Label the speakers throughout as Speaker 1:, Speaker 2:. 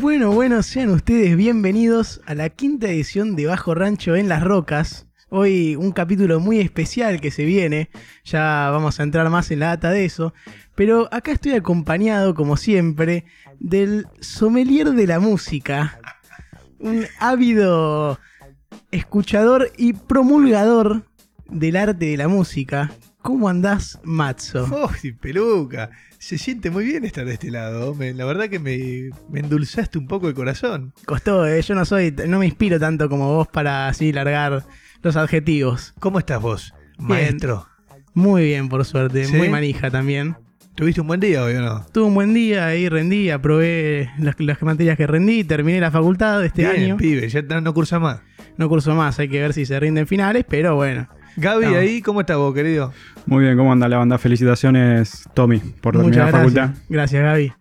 Speaker 1: Bueno, bueno, sean ustedes bienvenidos a la quinta edición de Bajo Rancho en las Rocas. Hoy un capítulo muy especial que se viene, ya vamos a entrar más en la data de eso, pero acá estoy acompañado, como siempre, del sommelier de la música, un ávido escuchador y promulgador del arte de la música. ¿Cómo andás, Matzo?
Speaker 2: ¡Uy, peluca! Se siente muy bien estar de este lado. Me- la verdad que me, me endulzaste un poco el corazón.
Speaker 1: Costó, eh, yo no soy, no me inspiro tanto como vos para así largar los adjetivos.
Speaker 2: ¿Cómo estás vos,
Speaker 1: Bien.
Speaker 2: maestro?
Speaker 1: Muy bien, por suerte,
Speaker 2: ¿Sí?
Speaker 1: muy manija también.
Speaker 2: ¿Tuviste un buen día hoy o no?
Speaker 1: Tuve un buen día ahí, rendí, aprobé las, las materias que rendí, terminé la facultad de este
Speaker 2: Bien,
Speaker 1: año.
Speaker 2: pibe, ya no cursa más.
Speaker 1: No curso más, hay que ver si se rinden finales, pero bueno.
Speaker 2: Gaby,
Speaker 1: No.
Speaker 2: ahí, ¿cómo estás vos, querido?
Speaker 3: Muy bien, ¿cómo anda la banda? Felicitaciones, Tommy, por terminar
Speaker 1: Muchas
Speaker 3: la
Speaker 1: gracias.
Speaker 3: facultad.
Speaker 1: Gracias, Gaby.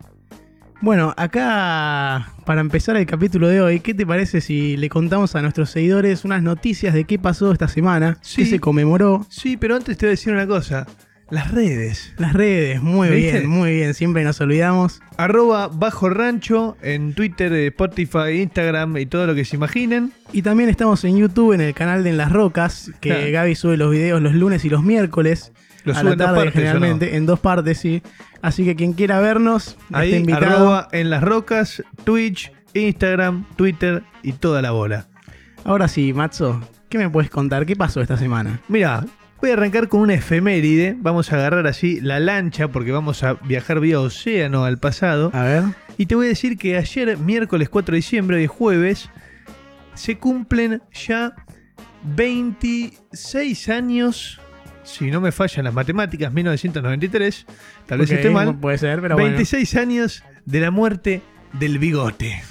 Speaker 1: Bueno, acá para empezar el capítulo de hoy, ¿qué te parece si le contamos a nuestros seguidores unas noticias de qué pasó esta semana?
Speaker 2: Sí.
Speaker 1: ¿Qué se conmemoró?
Speaker 2: Sí, pero antes te voy a decir una cosa. Las redes.
Speaker 1: Las redes, muy
Speaker 2: ¿Viste?
Speaker 1: bien, muy bien, siempre nos olvidamos.
Speaker 2: Arroba Bajo Rancho en Twitter, eh, Spotify, Instagram y todo lo que se imaginen.
Speaker 1: Y también estamos en YouTube, en el canal de En las Rocas, que
Speaker 2: Claro.
Speaker 1: Gaby sube los videos los lunes y los miércoles.
Speaker 2: Lo
Speaker 1: a
Speaker 2: sube en dos partes,
Speaker 1: generalmente, en dos partes, sí. Así que quien quiera vernos, está
Speaker 2: Ahí,
Speaker 1: invitado.
Speaker 2: arroba en las rocas, Twitch, Instagram, Twitter y toda la bola.
Speaker 1: Ahora sí, Matzo, ¿qué me puedes contar? ¿Qué pasó esta semana?
Speaker 2: Mira, voy a arrancar con una efeméride. Vamos a agarrar así la lancha porque vamos a viajar vía océano al pasado.
Speaker 1: A ver.
Speaker 2: Y te voy a decir que ayer, miércoles 4 de diciembre, es jueves, se cumplen ya 26 años, si no me fallan las matemáticas, 1993, tal vez
Speaker 1: Ok,
Speaker 2: esté mal,
Speaker 1: Puede ser, pero bueno.
Speaker 2: 26 años de la muerte del bigote,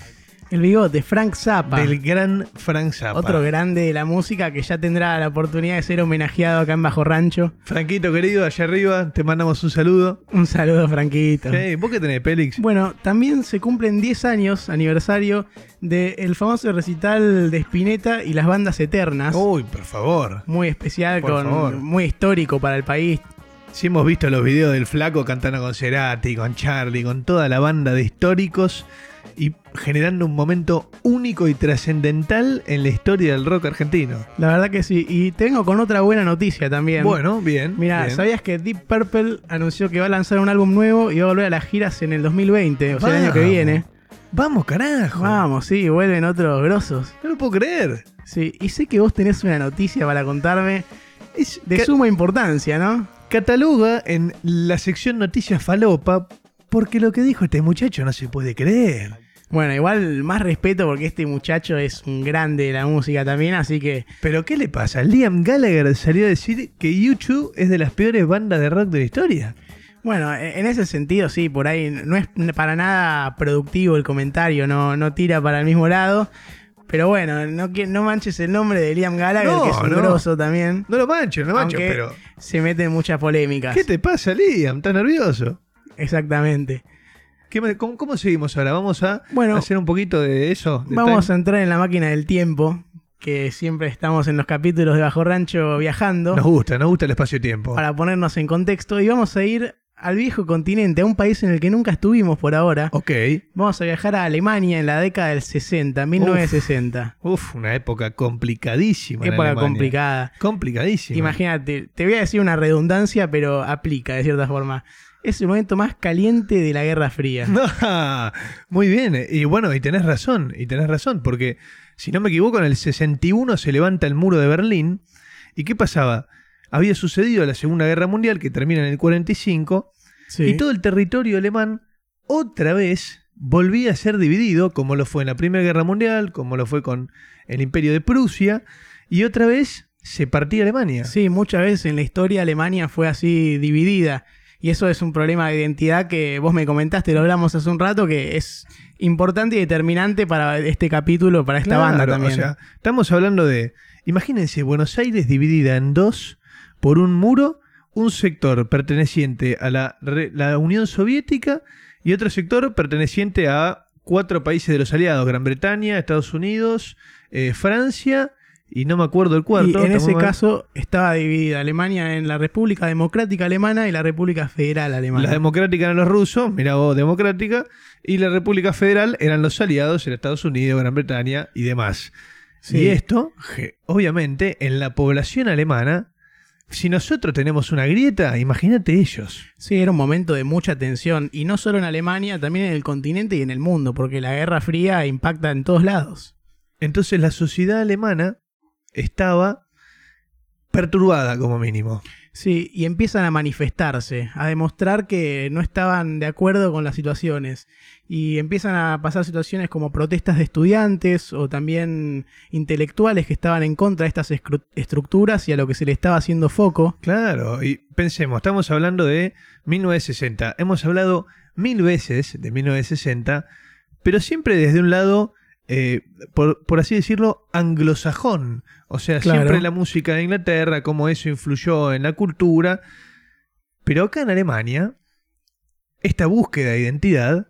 Speaker 1: El bigote, Frank Zappa.
Speaker 2: del gran Frank Zappa.
Speaker 1: Otro grande de la música que ya tendrá la oportunidad de ser homenajeado acá en Bajo Rancho.
Speaker 2: Franquito querido, allá arriba, te mandamos un saludo.
Speaker 1: Un saludo, Franquito.
Speaker 2: Hey, ¿Vos qué tenés, Pélix?
Speaker 1: Bueno, también se cumplen 10 años, aniversario, del famoso recital de Spinetta y las bandas eternas.
Speaker 2: Uy, por favor.
Speaker 1: Muy especial,
Speaker 2: Por
Speaker 1: con,
Speaker 2: favor.
Speaker 1: muy histórico para el país.
Speaker 2: Si hemos visto los videos del flaco cantando con Cerati, con Charlie, con toda la banda de históricos y generando un momento único y trascendental en la historia del rock argentino.
Speaker 1: La verdad que sí. Y tengo con otra buena noticia también.
Speaker 2: Bueno, bien.
Speaker 1: Mira. ¿sabías que Deep Purple anunció que va a lanzar un álbum nuevo y va a volver a las giras en el 2020? O sea, el año que viene.
Speaker 2: Vamos, carajo.
Speaker 1: Vamos, sí, vuelven otros grosos.
Speaker 2: No lo puedo creer.
Speaker 1: Sí, y sé que vos tenés una noticia para contarme
Speaker 2: Es
Speaker 1: de suma importancia, ¿no?
Speaker 2: Cataloga en la sección noticias falopa porque lo que dijo este muchacho no se puede creer.
Speaker 1: Bueno, igual más respeto porque este muchacho es un grande de la música también, así que
Speaker 2: Pero ¿qué le pasa? Liam Gallagher salió a decir que YouTube es de las peores bandas de rock de la historia.
Speaker 1: bueno, e- en ese sentido sí, por ahí no es para nada productivo el comentario, no, no tira para el mismo lado. Pero bueno, no, no manches el nombre de Liam Gallagher,
Speaker 2: No,
Speaker 1: que es un
Speaker 2: no.
Speaker 1: grosso también.
Speaker 2: No lo mancho, no
Speaker 1: aunque
Speaker 2: pero...
Speaker 1: se mete en muchas polémicas.
Speaker 2: ¿Qué te pasa, Liam? ¿Estás nervioso?
Speaker 1: Exactamente.
Speaker 2: ¿Qué cómo, cómo seguimos ahora? ¿Vamos a
Speaker 1: Bueno,
Speaker 2: hacer un poquito de eso? de
Speaker 1: Vamos
Speaker 2: time?
Speaker 1: a entrar en la máquina del tiempo, que siempre estamos en los capítulos de Bajo Rancho viajando,
Speaker 2: Nos gusta, nos gusta el espacio-tiempo.
Speaker 1: para ponernos en contexto, y vamos a ir al viejo continente, a un país en el que nunca estuvimos por ahora.
Speaker 2: Ok.
Speaker 1: Vamos a viajar a Alemania en la década del 60, 1960.
Speaker 2: Uf, una época complicadísima.
Speaker 1: Época complicada.
Speaker 2: Complicadísima.
Speaker 1: Imagínate, te voy a decir una redundancia, pero aplica de cierta forma. Es el momento más caliente de la Guerra Fría.
Speaker 2: Muy bien. Y bueno, y tenés razón, y tenés razón, porque si no me equivoco, en el 61 se levanta el muro de Berlín. ¿Y qué pasaba? Había sucedido la Segunda Guerra Mundial, que termina en el 45,
Speaker 1: Sí.
Speaker 2: y todo el territorio alemán otra vez volvía a ser dividido, como lo fue en la Primera Guerra Mundial, como lo fue con el Imperio de Prusia, y otra vez se partía Alemania.
Speaker 1: Sí, muchas veces en la historia Alemania fue así dividida. Y eso es un problema de identidad que vos me comentaste, lo hablamos hace un rato, que es importante y determinante para este capítulo, para esta banda también.
Speaker 2: O sea, estamos hablando de, imagínense, Buenos Aires dividida en dos por un muro, un sector perteneciente a la, Unión Soviética y otro sector perteneciente a cuatro países de los aliados, Gran Bretaña, Estados Unidos, eh, Francia y no me acuerdo el cuarto.
Speaker 1: y en ese
Speaker 2: mal.
Speaker 1: caso estaba dividida Alemania en la República Democrática Alemana y la República Federal Alemana.
Speaker 2: La democrática eran los rusos, mira vos, democrática, y la República Federal eran los aliados en Estados Unidos, Gran Bretaña y demás.
Speaker 1: Sí.
Speaker 2: Y esto, obviamente, en la población alemana, si nosotros tenemos una grieta, imagínate ellos.
Speaker 1: Sí, era un momento de mucha tensión, y no solo en Alemania, también en el continente y en el mundo, porque la Guerra Fría impacta en todos lados.
Speaker 2: Entonces la sociedad alemana estaba perturbada como mínimo.
Speaker 1: Sí, y empiezan a manifestarse, a demostrar que no estaban de acuerdo con las situaciones. Y empiezan a pasar situaciones como protestas de estudiantes o también intelectuales que estaban en contra de estas estructuras y a lo que se le estaba haciendo foco.
Speaker 2: Claro, y pensemos, estamos hablando de 1960. Hemos hablado mil veces de 1960, pero siempre desde un lado, eh, por, por así decirlo, anglosajón. O sea,
Speaker 1: Claro.
Speaker 2: siempre la música de Inglaterra, cómo eso influyó en la cultura. Pero acá en Alemania, esta búsqueda de identidad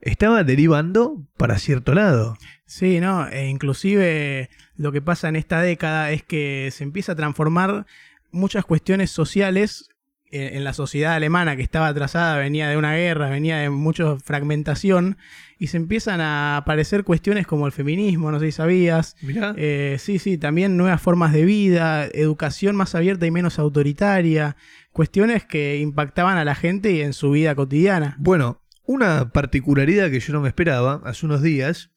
Speaker 2: estaba derivando para cierto lado.
Speaker 1: Sí, ¿no? E inclusive lo que pasa en esta década es que se empieza a transformar muchas cuestiones sociales en la sociedad alemana que estaba atrasada, venía de una guerra, venía de mucha fragmentación, y se empiezan a aparecer cuestiones como el feminismo, no sé si sabías.
Speaker 2: Mirá.
Speaker 1: Eh, sí, sí, también nuevas formas de vida, educación más abierta y menos autoritaria, cuestiones que impactaban a la gente y en su vida cotidiana.
Speaker 2: Bueno, una particularidad que yo no me esperaba hace unos días,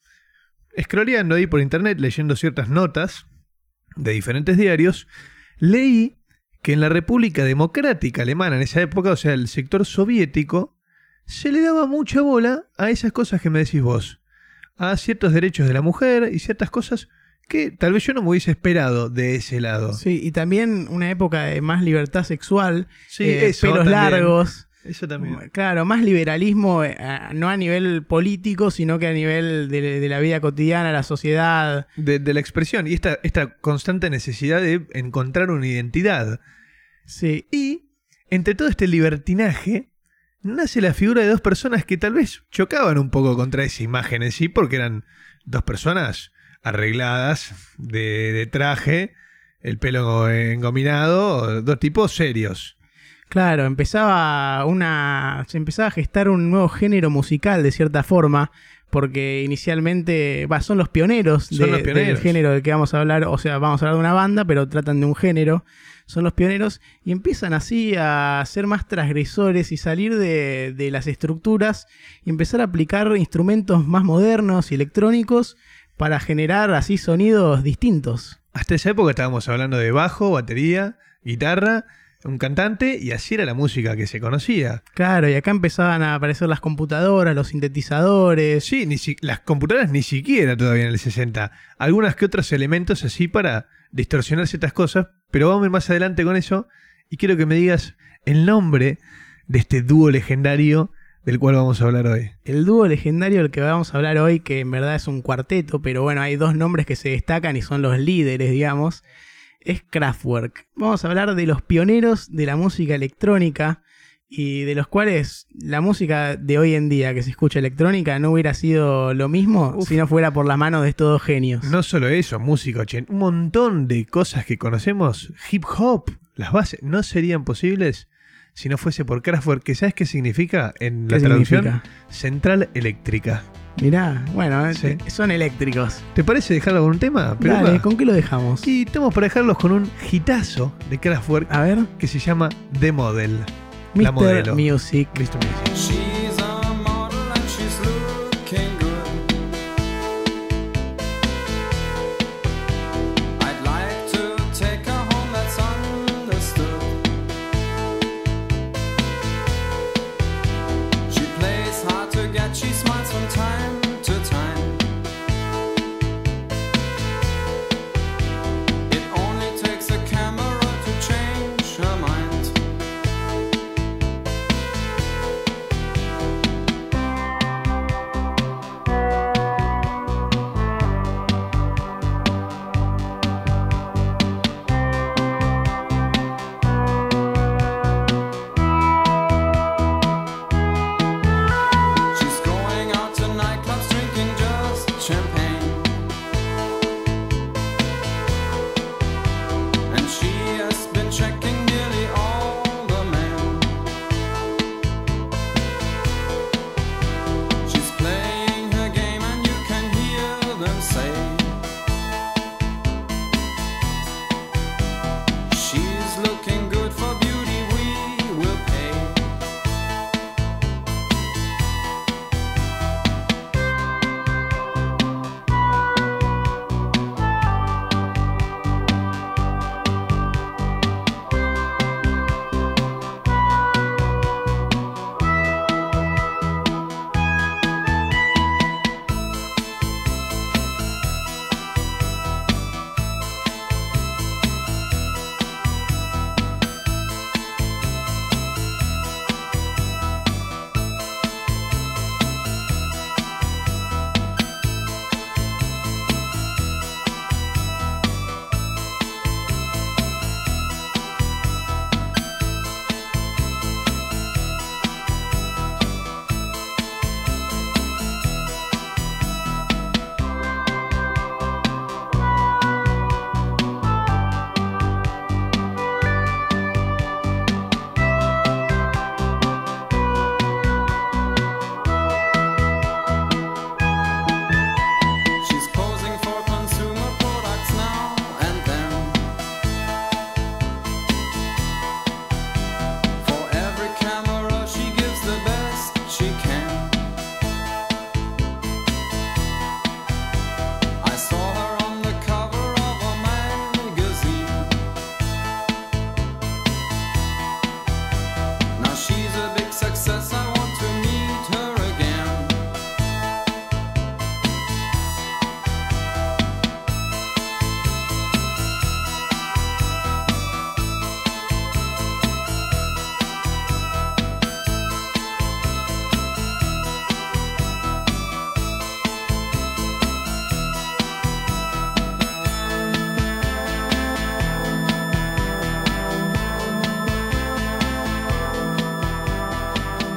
Speaker 2: scrolleando ahí por internet, leyendo ciertas notas de diferentes diarios, leí que en la República Democrática Alemana en esa época, o sea, el sector soviético, se le daba mucha bola a esas cosas que me decís vos, a ciertos derechos de la mujer y ciertas cosas que tal vez yo no me hubiese esperado de ese lado.
Speaker 1: Sí, y también una época de más libertad sexual,
Speaker 2: Sí,
Speaker 1: eh,
Speaker 2: eso
Speaker 1: pelos
Speaker 2: también.
Speaker 1: largos.
Speaker 2: Eso también.
Speaker 1: Claro, más liberalismo, eh, no a nivel político, sino que a nivel de, de la vida cotidiana, la sociedad.
Speaker 2: De, de la expresión y esta, esta constante necesidad de encontrar una identidad.
Speaker 1: Sí,
Speaker 2: Y entre todo este libertinaje nace la figura de dos personas que tal vez chocaban un poco contra esa imagen en sí, porque eran dos personas arregladas de, de traje, el pelo engominado, dos tipos serios.
Speaker 1: Claro, empezaba una. se empezaba a gestar un nuevo género musical de cierta forma. Porque inicialmente, va, son los pioneros,
Speaker 2: Son
Speaker 1: de-
Speaker 2: los pioneros.
Speaker 1: del género del que vamos a hablar. O sea, vamos a hablar de una banda, pero tratan de un género. Son los pioneros y empiezan así a ser más transgresores y salir de, de las estructuras y empezar a aplicar instrumentos más modernos y electrónicos para generar así sonidos distintos.
Speaker 2: Hasta esa época estábamos hablando de bajo, batería, guitarra, un cantante, y así era la música que se conocía.
Speaker 1: Claro, y acá empezaban a aparecer las computadoras, los sintetizadores.
Speaker 2: Sí, ni si- las computadoras ni siquiera todavía en el 60. Algunas que otros elementos así para distorsionar ciertas cosas, pero vamos a ir más adelante con eso y quiero que me digas el nombre de este dúo legendario del cual vamos a hablar hoy.
Speaker 1: El dúo legendario del que vamos a hablar hoy, que en verdad es un cuarteto, pero bueno, hay dos nombres que se destacan y son los líderes, digamos, es Kraftwerk. Vamos a hablar de los pioneros de la música electrónica y de los cuales la música de hoy en día que se escucha electrónica no hubiera sido lo mismo
Speaker 2: Uf.
Speaker 1: si no fuera por las manos de estos dos genios.
Speaker 2: No solo eso, música, un montón de cosas que conocemos, hip hop, las bases, no serían posibles si no fuese por Kraftwerk, que ¿sabes qué significa en
Speaker 1: ¿Qué
Speaker 2: la traducción?
Speaker 1: significa?
Speaker 2: Central eléctrica.
Speaker 1: Mirá, bueno, eh,
Speaker 2: Sí.
Speaker 1: son eléctricos.
Speaker 2: ¿Te parece dejarlo con un tema? Pero
Speaker 1: Dale. ¿con qué lo dejamos?
Speaker 2: Y estamos para dejarlos con un hitazo de Kraftwerk
Speaker 1: A ver,
Speaker 2: que se llama The Model. La
Speaker 1: Mr.
Speaker 2: modelo.
Speaker 1: Music.
Speaker 2: Mr. Music.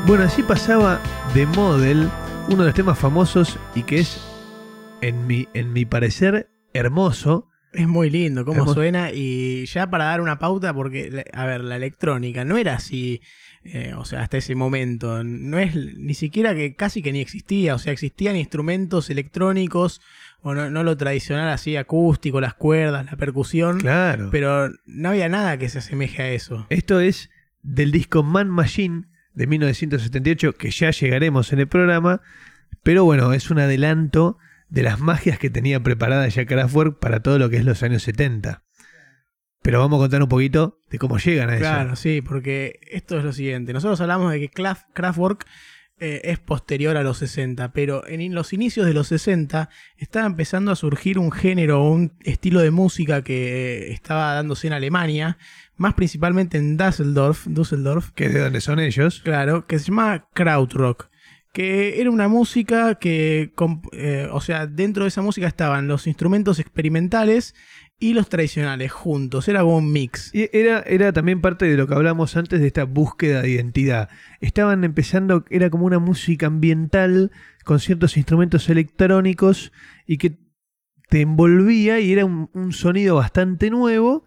Speaker 2: Bueno, así pasaba de Model, uno de los temas famosos y que es, en mi, en mi parecer, hermoso.
Speaker 1: Es muy lindo cómo
Speaker 2: Hermoso.
Speaker 1: suena y ya para dar una pauta, porque, a ver, la electrónica no era así, eh, o sea, hasta ese momento, no es ni siquiera que casi que ni existía, o sea, existían instrumentos electrónicos o no, no lo tradicional así acústico, las cuerdas, la percusión,
Speaker 2: Claro.
Speaker 1: pero no había nada que se asemeje a eso.
Speaker 2: Esto es del disco Man Machine de 1978, que ya llegaremos en el programa. Pero bueno, es un adelanto de las magias que tenía preparada ya Kraftwerk para todo lo que es los años 70. Pero vamos a contar un poquito de cómo llegan a
Speaker 1: Claro,
Speaker 2: eso.
Speaker 1: sí, porque esto es lo siguiente. Nosotros hablamos de que Kraft- Kraftwerk eh, es posterior a los 60, pero en los inicios de los 60 estaba empezando a surgir un género un estilo de música que eh, estaba dándose en Alemania, más principalmente en Düsseldorf, Düsseldorf
Speaker 2: Que es de donde son ellos.
Speaker 1: claro, que se llama Krautrock. Que era una música que, eh, o sea, dentro de esa música estaban los instrumentos experimentales y los tradicionales juntos. Era como un mix.
Speaker 2: Y era, era también parte de lo que hablamos antes de esta búsqueda de identidad. Estaban empezando, era como una música ambiental con ciertos instrumentos electrónicos y que te envolvía y era un, un sonido bastante nuevo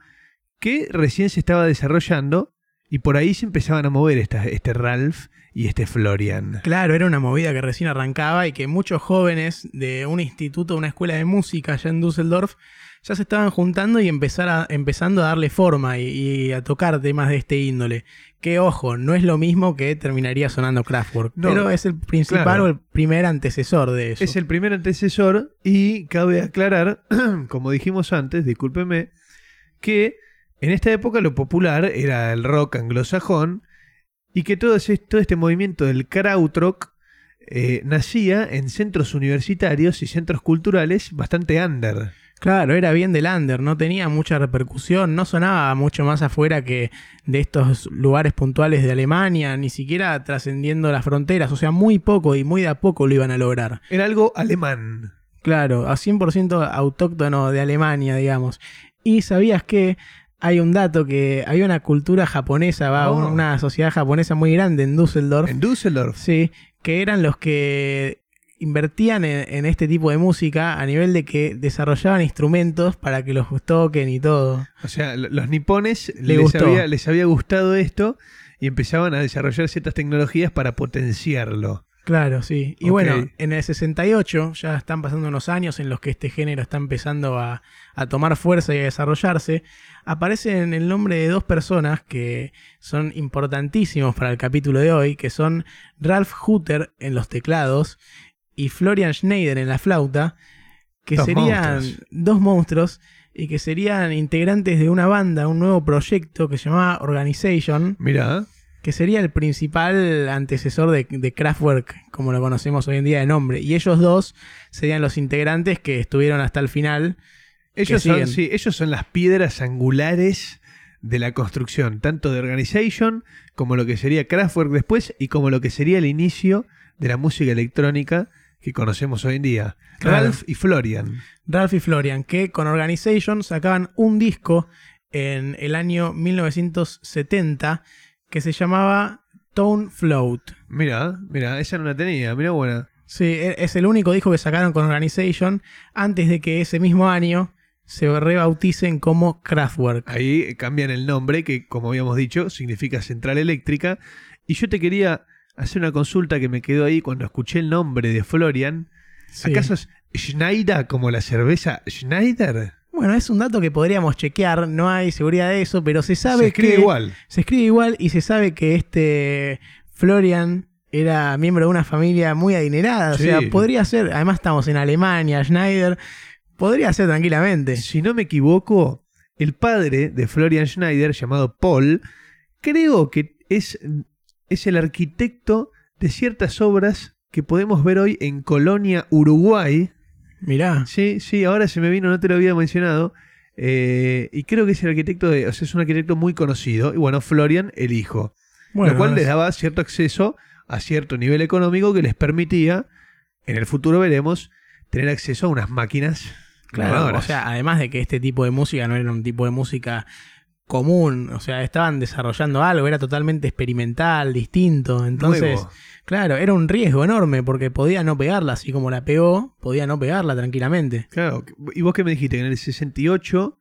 Speaker 2: que recién se estaba desarrollando y por ahí se empezaban a mover esta- este Ralph y este Florian.
Speaker 1: Claro, era una movida que recién arrancaba y que muchos jóvenes de un instituto, una escuela de música allá en Düsseldorf, ya se estaban juntando y empezar a, empezando a darle forma y, y a tocar temas de este índole. Que ojo, no es lo mismo que terminaría sonando Kraftwerk,
Speaker 2: No,
Speaker 1: pero es el principal
Speaker 2: claro.
Speaker 1: o el primer antecesor de eso.
Speaker 2: Es el primer antecesor y cabe aclarar, como dijimos antes, discúlpeme, que en esta época lo popular era el rock anglosajón y que todo, ese- todo este movimiento del krautrock eh, nacía en centros universitarios y centros culturales bastante under.
Speaker 1: Claro, era bien del under, no tenía mucha repercusión, no sonaba mucho más afuera que de estos lugares puntuales de Alemania, ni siquiera trascendiendo las fronteras, o sea, muy poco y muy de a poco lo iban a lograr.
Speaker 2: Era algo alemán.
Speaker 1: Claro, a 100% autóctono de Alemania, digamos. Y sabías que hay un dato que había una cultura japonesa, va,
Speaker 2: Oh.
Speaker 1: un- una sociedad japonesa muy grande en Düsseldorf.
Speaker 2: En Düsseldorf.
Speaker 1: Sí, que eran los que invertían en, en este tipo de música a nivel de que desarrollaban instrumentos para que los toquen y todo.
Speaker 2: O sea, lo- los nipones
Speaker 1: Le
Speaker 2: les, había, les había gustado esto y empezaban a desarrollar ciertas tecnologías para potenciarlo.
Speaker 1: Claro, sí. Y bueno, en el 68 ya están pasando unos años en los que este género está empezando a, a tomar fuerza y a desarrollarse. Aparecen el nombre de dos personas que son importantísimos para el capítulo de hoy, que son Ralph Hutter en los teclados y Florian Schneider en la flauta, que
Speaker 2: Dos
Speaker 1: serían
Speaker 2: monstruos.
Speaker 1: dos monstruos y que serían integrantes de una banda, un nuevo proyecto que se llamaba Organization
Speaker 2: Mira,
Speaker 1: que sería el principal antecesor de, de Kraftwerk, como lo conocemos hoy en día de nombre. Y ellos dos serían los integrantes que estuvieron hasta el final.
Speaker 2: Ellos son, sí, ellos son las piedras angulares de la construcción, tanto de Organization como lo que sería Kraftwerk después y como lo que sería el inicio de la música electrónica que conocemos hoy en día.
Speaker 1: Claro.
Speaker 2: Ralph y Florian.
Speaker 1: Ralph y Florian, que con Organization sacaban un disco en el año 1970 que se llamaba Tone Float.
Speaker 2: Mira, mira, esa no la tenía, mira buena.
Speaker 1: Sí, e- es el único disco que sacaron con Organization antes de que ese mismo año se rebauticen como Kraftwerk.
Speaker 2: Ahí cambian el nombre, que como habíamos dicho, significa central eléctrica. Y yo te quería hacer una consulta que me quedó ahí cuando escuché el nombre de Florian.
Speaker 1: Sí.
Speaker 2: ¿Acaso es Schneider como la cerveza Schneider?
Speaker 1: Bueno, es un dato que podríamos chequear, no hay seguridad de eso, pero se sabe
Speaker 2: Se escribe
Speaker 1: que
Speaker 2: igual.
Speaker 1: se escribe igual y se sabe que este Florian era miembro de una familia muy adinerada,
Speaker 2: Sí.
Speaker 1: o sea, podría ser, además estamos en Alemania, Schneider, podría ser tranquilamente.
Speaker 2: Si no me equivoco, el padre de Florian Schneider, llamado Paul, creo que es, es el arquitecto de ciertas obras que podemos ver hoy en Colonia, Uruguay.
Speaker 1: Mirá,
Speaker 2: Sí, sí, ahora se me vino, no te lo había mencionado. Eh, y creo que es el arquitecto de, o sea, es un arquitecto muy conocido. Y bueno, Florian, el hijo.
Speaker 1: bueno,
Speaker 2: lo cual
Speaker 1: es-
Speaker 2: les daba cierto acceso a cierto nivel económico que les permitía, en el futuro veremos, tener acceso a unas máquinas
Speaker 1: claro, o sea, además de que este tipo de música no era un tipo de música común. O sea, estaban desarrollando algo, era totalmente experimental, distinto. Entonces,
Speaker 2: Nuevo.
Speaker 1: claro, era un riesgo enorme porque podía no pegarla, así como la pegó, podía no pegarla tranquilamente.
Speaker 2: Claro. ¿Y vos qué me dijiste? Que en el 68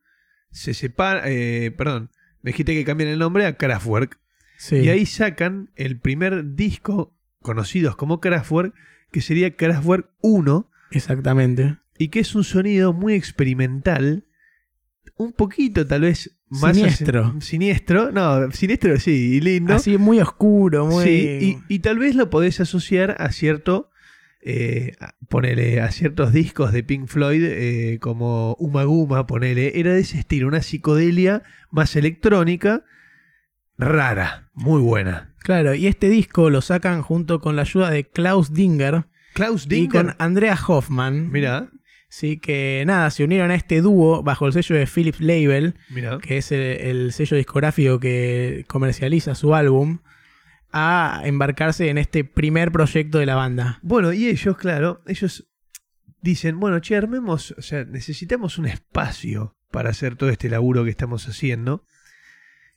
Speaker 2: se separa. eh, perdón. Me dijiste que cambian el nombre a Kraftwerk.
Speaker 1: Sí.
Speaker 2: Y ahí sacan el primer disco conocidos como Kraftwerk, que sería Kraftwerk 1,
Speaker 1: Exactamente.
Speaker 2: Y que es un sonido muy experimental, un poquito tal vez más
Speaker 1: Siniestro.
Speaker 2: siniestro, no, siniestro sí, y lindo.
Speaker 1: Así muy oscuro, muy.
Speaker 2: Sí, y, y tal vez lo podés asociar a cierto, eh, ponele, a ciertos discos de Pink Floyd eh, como Uma Guma, ponele, era de ese estilo, una psicodelia más electrónica, rara, muy buena.
Speaker 1: Claro, y este disco lo sacan junto con la ayuda de Klaus Dinger
Speaker 2: Klaus
Speaker 1: y
Speaker 2: Dinger,
Speaker 1: con Andrea Hoffman.
Speaker 2: mira,
Speaker 1: Sí, que nada, se unieron a este dúo bajo el sello de Philips Label, que es el, el sello discográfico que comercializa su álbum, a embarcarse en este primer proyecto de la banda.
Speaker 2: Bueno, y ellos, claro, ellos dicen, bueno, che, armemos, o sea, necesitamos un espacio para hacer todo este laburo que estamos haciendo.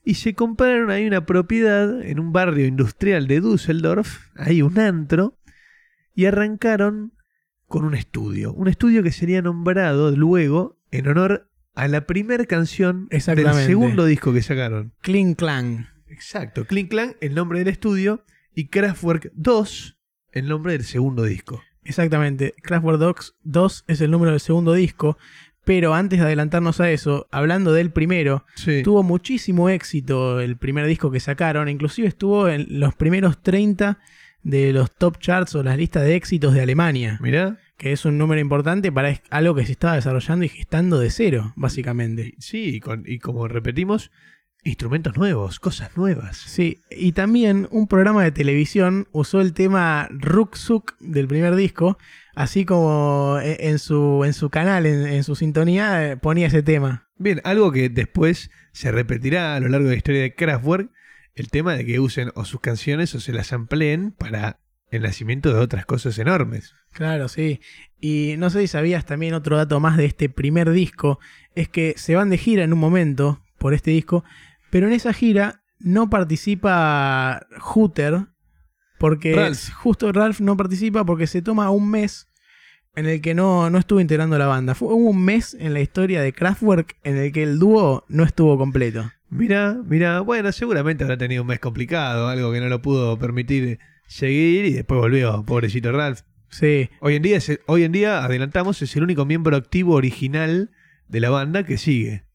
Speaker 2: Y se compraron ahí una propiedad en un barrio industrial de Düsseldorf, ahí un antro, y arrancaron con un estudio. Un estudio que sería nombrado luego en honor a la primera canción del segundo disco que sacaron.
Speaker 1: Kling Clang.
Speaker 2: Exacto, Kling Clan, el nombre del estudio, y Kraftwerk 2, el nombre del segundo disco.
Speaker 1: Exactamente. Kraftwerk Dogs 2 es el número del segundo disco. Pero antes de adelantarnos a eso, hablando del primero,
Speaker 2: Sí.
Speaker 1: tuvo muchísimo éxito el primer disco que sacaron. Inclusive estuvo en los primeros 30 de los top charts o las listas de éxitos de Alemania.
Speaker 2: Mirá.
Speaker 1: Que es un número importante para algo que se estaba desarrollando y gestando de cero, básicamente.
Speaker 2: Sí, y, con- y como repetimos, instrumentos nuevos, cosas nuevas.
Speaker 1: Sí, y también un programa de televisión usó el tema Ruksuk del primer disco, así como e- en su, en su canal, en, en su sintonía, eh, ponía ese tema.
Speaker 2: Bien, algo que después se repetirá a lo largo de la historia de Kraftwerk, el tema de que usen o sus canciones o se las empleen para el nacimiento de otras cosas enormes.
Speaker 1: Claro, sí. Y no sé si sabías también otro dato más de este primer disco, es que se van de gira en un momento por este disco, pero en esa gira no participa Hooter, porque
Speaker 2: Ralph.
Speaker 1: justo Ralph no participa porque se toma un mes en el que no, no estuvo integrando la banda. Fue hubo un mes en la historia de Kraftwerk en el que el dúo no estuvo completo.
Speaker 2: Mira, mira, bueno, seguramente habrá tenido un mes complicado, algo que no lo pudo permitir seguir y después volvió, pobrecito Ralph.
Speaker 1: Sí,
Speaker 2: Hoy en día, es- hoy en día adelantamos, es el único miembro activo original de la banda que sigue.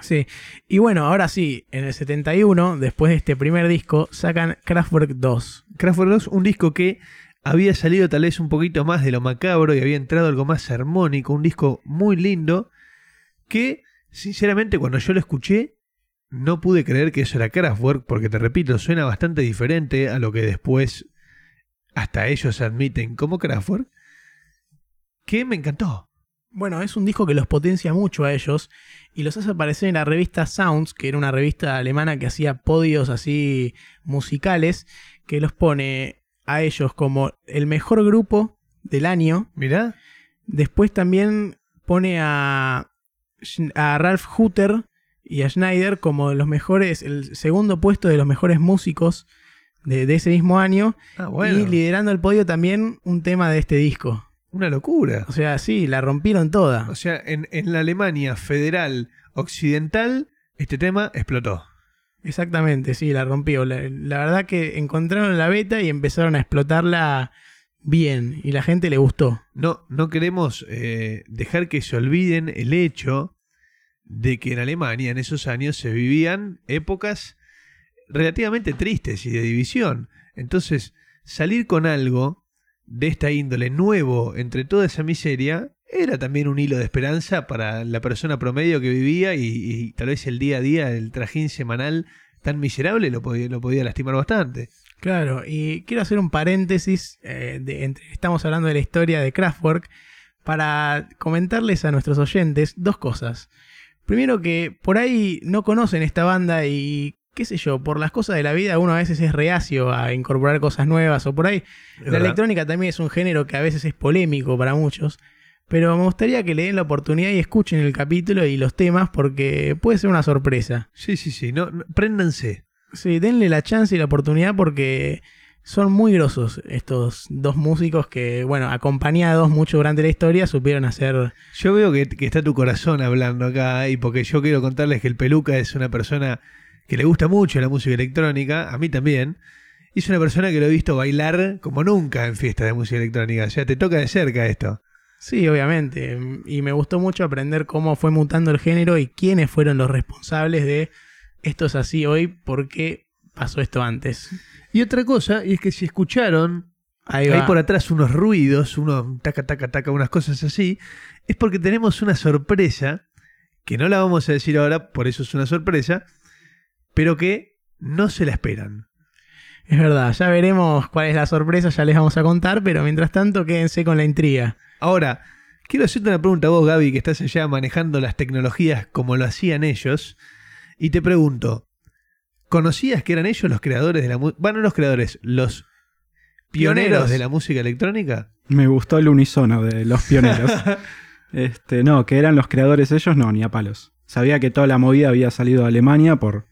Speaker 1: sí. Y bueno, ahora sí, en el 71, después de este primer disco, sacan Kraftwerk 2.
Speaker 2: Kraftwerk 2, un disco que había salido tal vez un poquito más de lo macabro y había entrado algo más armónico, un disco muy lindo que sinceramente cuando yo lo escuché no pude creer que eso era Kraftwerk porque te repito, suena bastante diferente a lo que después hasta ellos admiten como Kraftwerk que me encantó.
Speaker 1: Bueno, es un disco que los potencia mucho a ellos y los hace aparecer en la revista Sounds, que era una revista alemana que hacía podios así musicales, que los pone a ellos como el mejor grupo del año.
Speaker 2: Mirá,
Speaker 1: Después también pone a, a Ralph Hutter y a Schneider como los mejores, el segundo puesto de los mejores músicos de, de ese mismo año.
Speaker 2: ah, bueno,
Speaker 1: Y liderando el podio también un tema de este disco.
Speaker 2: una locura.
Speaker 1: O sea, sí, la rompieron toda.
Speaker 2: O sea, en, en la Alemania federal occidental este tema explotó.
Speaker 1: Exactamente, sí, la rompió. La, verdad que encontraron la beta y empezaron a explotarla bien. Y la gente le gustó.
Speaker 2: No, no queremos eh, dejar que se olviden el hecho de que en Alemania en esos años se vivían épocas relativamente tristes y de división. Entonces, salir con algo de esta índole nuevo entre toda esa miseria era también un hilo de esperanza para la persona promedio que vivía y, y tal vez el día a día, el trajín semanal tan miserable lo podía, lo podía lastimar bastante.
Speaker 1: Claro, y quiero hacer un paréntesis. eh, de, entre- estamos hablando de la historia de Kraftwerk para comentarles a nuestros oyentes dos cosas. Primero que por ahí no conocen esta banda y qué sé yo, por las cosas de la vida uno a veces es reacio a incorporar cosas nuevas o por ahí
Speaker 2: Es
Speaker 1: La
Speaker 2: verdad.
Speaker 1: electrónica también es un género que a veces es polémico para muchos, Pero me gustaría que le den la oportunidad y escuchen el capítulo y los temas porque puede ser una sorpresa.
Speaker 2: Sí, sí, sí. No, no- préndanse.
Speaker 1: Sí, denle la chance y la oportunidad porque son muy grosos estos dos músicos que, bueno, acompañados mucho durante la historia, supieron hacer...
Speaker 2: Yo veo que, que está tu corazón hablando acá y porque yo quiero contarles que el Peluca es una persona que le gusta mucho la música electrónica, a mí también. Y es una persona que lo he visto bailar como nunca en fiestas de música electrónica. O sea, te toca de cerca esto.
Speaker 1: Sí, obviamente. Y me gustó mucho aprender cómo fue mutando el género y quiénes fueron los responsables de esto es así hoy, por qué pasó esto antes.
Speaker 2: Y otra cosa, y es que si escucharon
Speaker 1: Ahí
Speaker 2: hay por atrás unos ruidos, unos taca, taca, taca, unas cosas así, es porque tenemos una sorpresa, que no la vamos a decir ahora, por eso es una sorpresa, pero que no se la esperan.
Speaker 1: Es verdad, ya veremos cuál es la sorpresa, ya les vamos a contar, pero mientras tanto quédense con la intriga.
Speaker 2: Ahora, quiero hacerte una pregunta a vos, Gaby, que estás allá manejando las tecnologías como lo hacían ellos, y te pregunto, ¿conocías que eran ellos los creadores de la música? Bueno, no los creadores, los pioneros,
Speaker 1: Pioneros.
Speaker 2: de la música electrónica.
Speaker 3: Me gustó el unisono de los pioneros. este, no, que eran los creadores ellos, no, ni a palos. Sabía que toda la movida había salido de Alemania por,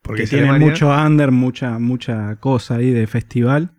Speaker 3: porque tienen
Speaker 2: Alemania.
Speaker 3: mucho under, mucha, mucha cosa ahí de festival.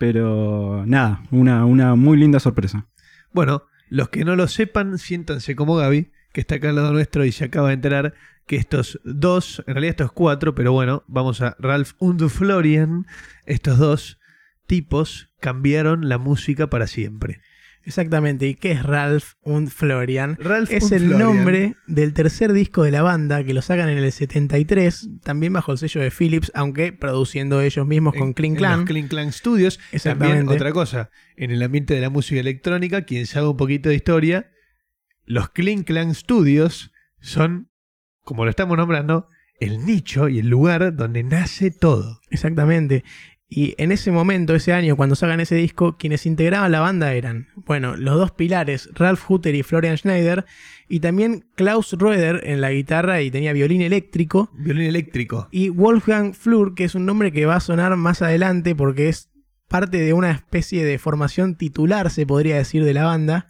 Speaker 3: Pero nada, una, una muy linda sorpresa.
Speaker 2: Bueno, los que no lo sepan, siéntanse como Gaby, que está acá al lado nuestro y se acaba de enterar que estos dos, en realidad estos cuatro, pero bueno, vamos a Ralph und Florian, estos dos tipos cambiaron la música para siempre.
Speaker 1: Exactamente, ¿y qué es Ralph und Florian?
Speaker 2: Ralph
Speaker 1: Es
Speaker 2: und
Speaker 1: el
Speaker 2: Florian.
Speaker 1: nombre del tercer disco de la banda que lo sacan en el 73, también bajo el sello de Philips, aunque produciendo ellos mismos con Kling Clan.
Speaker 2: los Kling Clan Studios. También
Speaker 1: Exactamente.
Speaker 2: otra cosa, en el ambiente de la música electrónica, quien sabe un poquito de historia, los Kling Clan Studios son, como lo estamos nombrando, el nicho y el lugar donde nace todo.
Speaker 1: Exactamente. Y en ese momento, ese año, cuando sacan ese disco, quienes integraban la banda eran, bueno, los dos pilares, Ralph Hutter y Florian Schneider, y también Klaus Roeder en la guitarra y tenía violín eléctrico,
Speaker 2: Violín eléctrico.
Speaker 1: y Wolfgang Flur, que es un nombre que va a sonar más adelante porque es parte de una especie de formación titular, se podría decir, de la banda,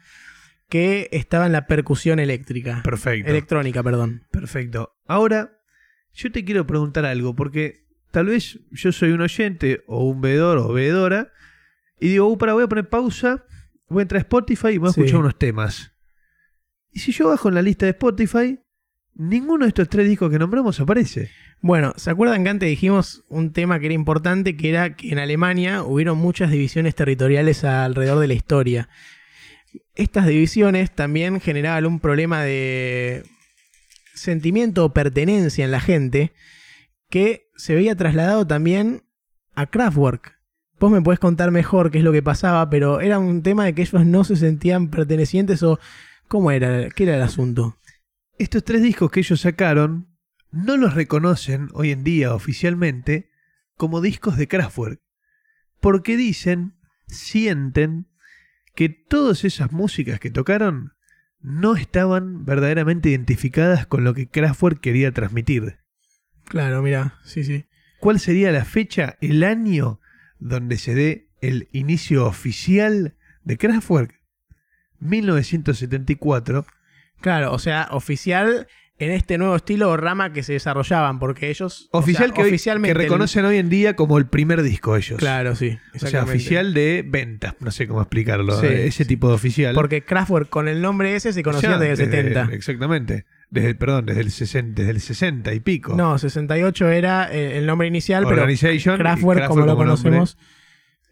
Speaker 1: que estaba en la percusión eléctrica.
Speaker 2: Perfecto.
Speaker 1: Electrónica, perdón.
Speaker 2: Perfecto. Ahora, yo te quiero preguntar algo, porque tal vez yo soy un oyente o un veedor o veedora, y digo, uh, para, voy a poner pausa, voy a entrar a Spotify y voy a
Speaker 1: Sí.
Speaker 2: escuchar unos temas. Y si yo bajo en la lista de Spotify, ninguno de estos tres discos que nombramos aparece.
Speaker 1: Bueno, ¿se acuerdan que antes dijimos un tema que era importante, que era que en Alemania hubieron muchas divisiones territoriales alrededor de la historia? Estas divisiones también generaban un problema de sentimiento o pertenencia en la gente que se veía trasladado también a Kraftwerk. Vos me podés contar mejor qué es lo que pasaba, pero era un tema de que ellos no se sentían pertenecientes o cómo era, qué era el asunto.
Speaker 2: Estos tres discos que ellos sacaron no los reconocen hoy en día oficialmente como discos de Kraftwerk. Porque dicen, sienten, que todas esas músicas que tocaron no estaban verdaderamente identificadas con lo que Kraftwerk quería transmitir.
Speaker 1: Claro, mira, sí, sí.
Speaker 2: ¿Cuál sería la fecha, el año donde se dé el inicio oficial de Kraftwerk? 1974.
Speaker 1: Claro, o sea, oficial en este nuevo estilo o rama que se desarrollaban, porque ellos. o
Speaker 2: Oficial
Speaker 1: sea,
Speaker 2: que, hoy-
Speaker 1: oficialmente.
Speaker 2: que reconocen hoy en día como el primer disco ellos.
Speaker 1: Claro, sí.
Speaker 2: O sea, oficial de ventas, no sé cómo explicarlo.
Speaker 1: Sí,
Speaker 2: ese
Speaker 1: sí.
Speaker 2: tipo de oficial.
Speaker 1: Porque Kraftwerk con el nombre ese se conocía
Speaker 2: Ya,
Speaker 1: desde el 70.
Speaker 2: Exactamente. Desde, perdón, desde el 60, desde el 60 y pico.
Speaker 1: No, 68 era eh, el nombre inicial, pero
Speaker 2: y
Speaker 1: Kraftwerk, como lo
Speaker 2: nombre.
Speaker 1: conocemos,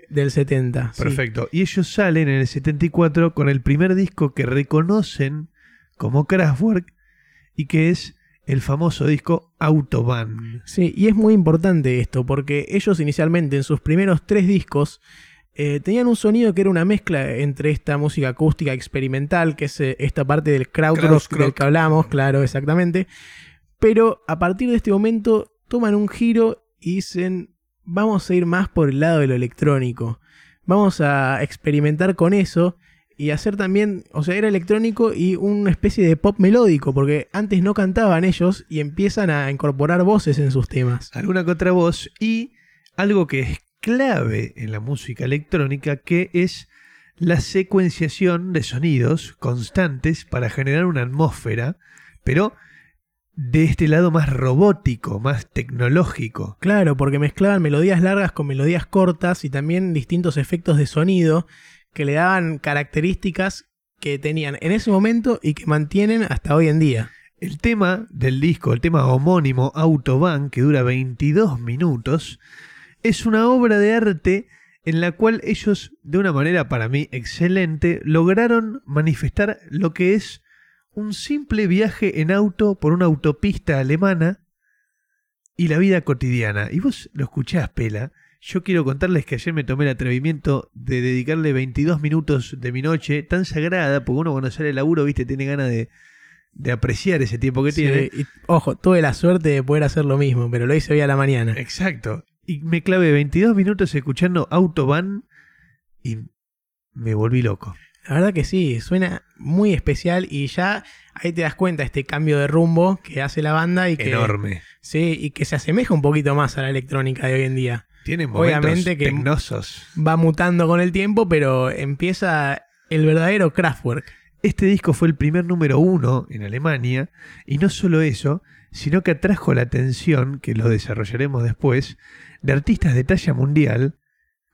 Speaker 1: del 70. sí.
Speaker 2: Perfecto. Y ellos salen en el 74 con el primer disco que reconocen como Kraftwerk y que es el famoso disco Autobahn.
Speaker 1: Sí, y es muy importante esto, porque ellos inicialmente en sus primeros tres discos eh, tenían un sonido que era una mezcla entre esta música acústica experimental, que es eh, esta parte del krautrock del que hablamos, claro, exactamente. Pero a partir de este momento toman un giro y dicen, vamos a ir más por el lado de lo electrónico. Vamos a experimentar con eso y hacer también, o sea, era electrónico y una especie de pop melódico, porque antes no cantaban ellos y empiezan a incorporar voces en sus temas.
Speaker 2: Alguna que otra voz y algo que es clave en la música electrónica que es la secuenciación de sonidos constantes para generar una atmósfera, pero de este lado más robótico, más tecnológico.
Speaker 1: Claro, porque mezclaban melodías largas con melodías cortas y también distintos efectos de sonido que le daban características que tenían en ese momento y que mantienen hasta hoy en día.
Speaker 2: El tema del disco, el tema homónimo Autobahn, que dura 22 minutos, es una obra de arte en la cual ellos, de una manera para mí excelente, lograron manifestar lo que es un simple viaje en auto por una autopista alemana y la vida cotidiana. Y vos lo escuchás, Pela. Yo quiero contarles que ayer me tomé el atrevimiento de dedicarle 22 minutos de mi noche, tan sagrada, porque uno cuando sale del laburo, viste, tiene ganas de, de apreciar ese tiempo que
Speaker 1: Sí,
Speaker 2: tiene.
Speaker 1: y, ojo, tuve la suerte de poder hacer lo mismo, pero lo hice hoy a la mañana.
Speaker 2: Exacto. Y me clavé 22 minutos escuchando Autobahn y me volví loco.
Speaker 1: La verdad que sí, suena muy especial y ya ahí te das cuenta este cambio de rumbo que hace la banda y que,
Speaker 2: Enorme.
Speaker 1: Sí, y que se asemeja un poquito más a la electrónica de hoy en día.
Speaker 2: Tiene momentos
Speaker 1: Obviamente que-
Speaker 2: tecnosos.
Speaker 1: Va mutando con el tiempo, pero empieza el verdadero Kraftwerk.
Speaker 2: Este disco fue el primer número uno en Alemania y no solo eso, sino que atrajo la atención, que lo desarrollaremos después, de artistas de talla mundial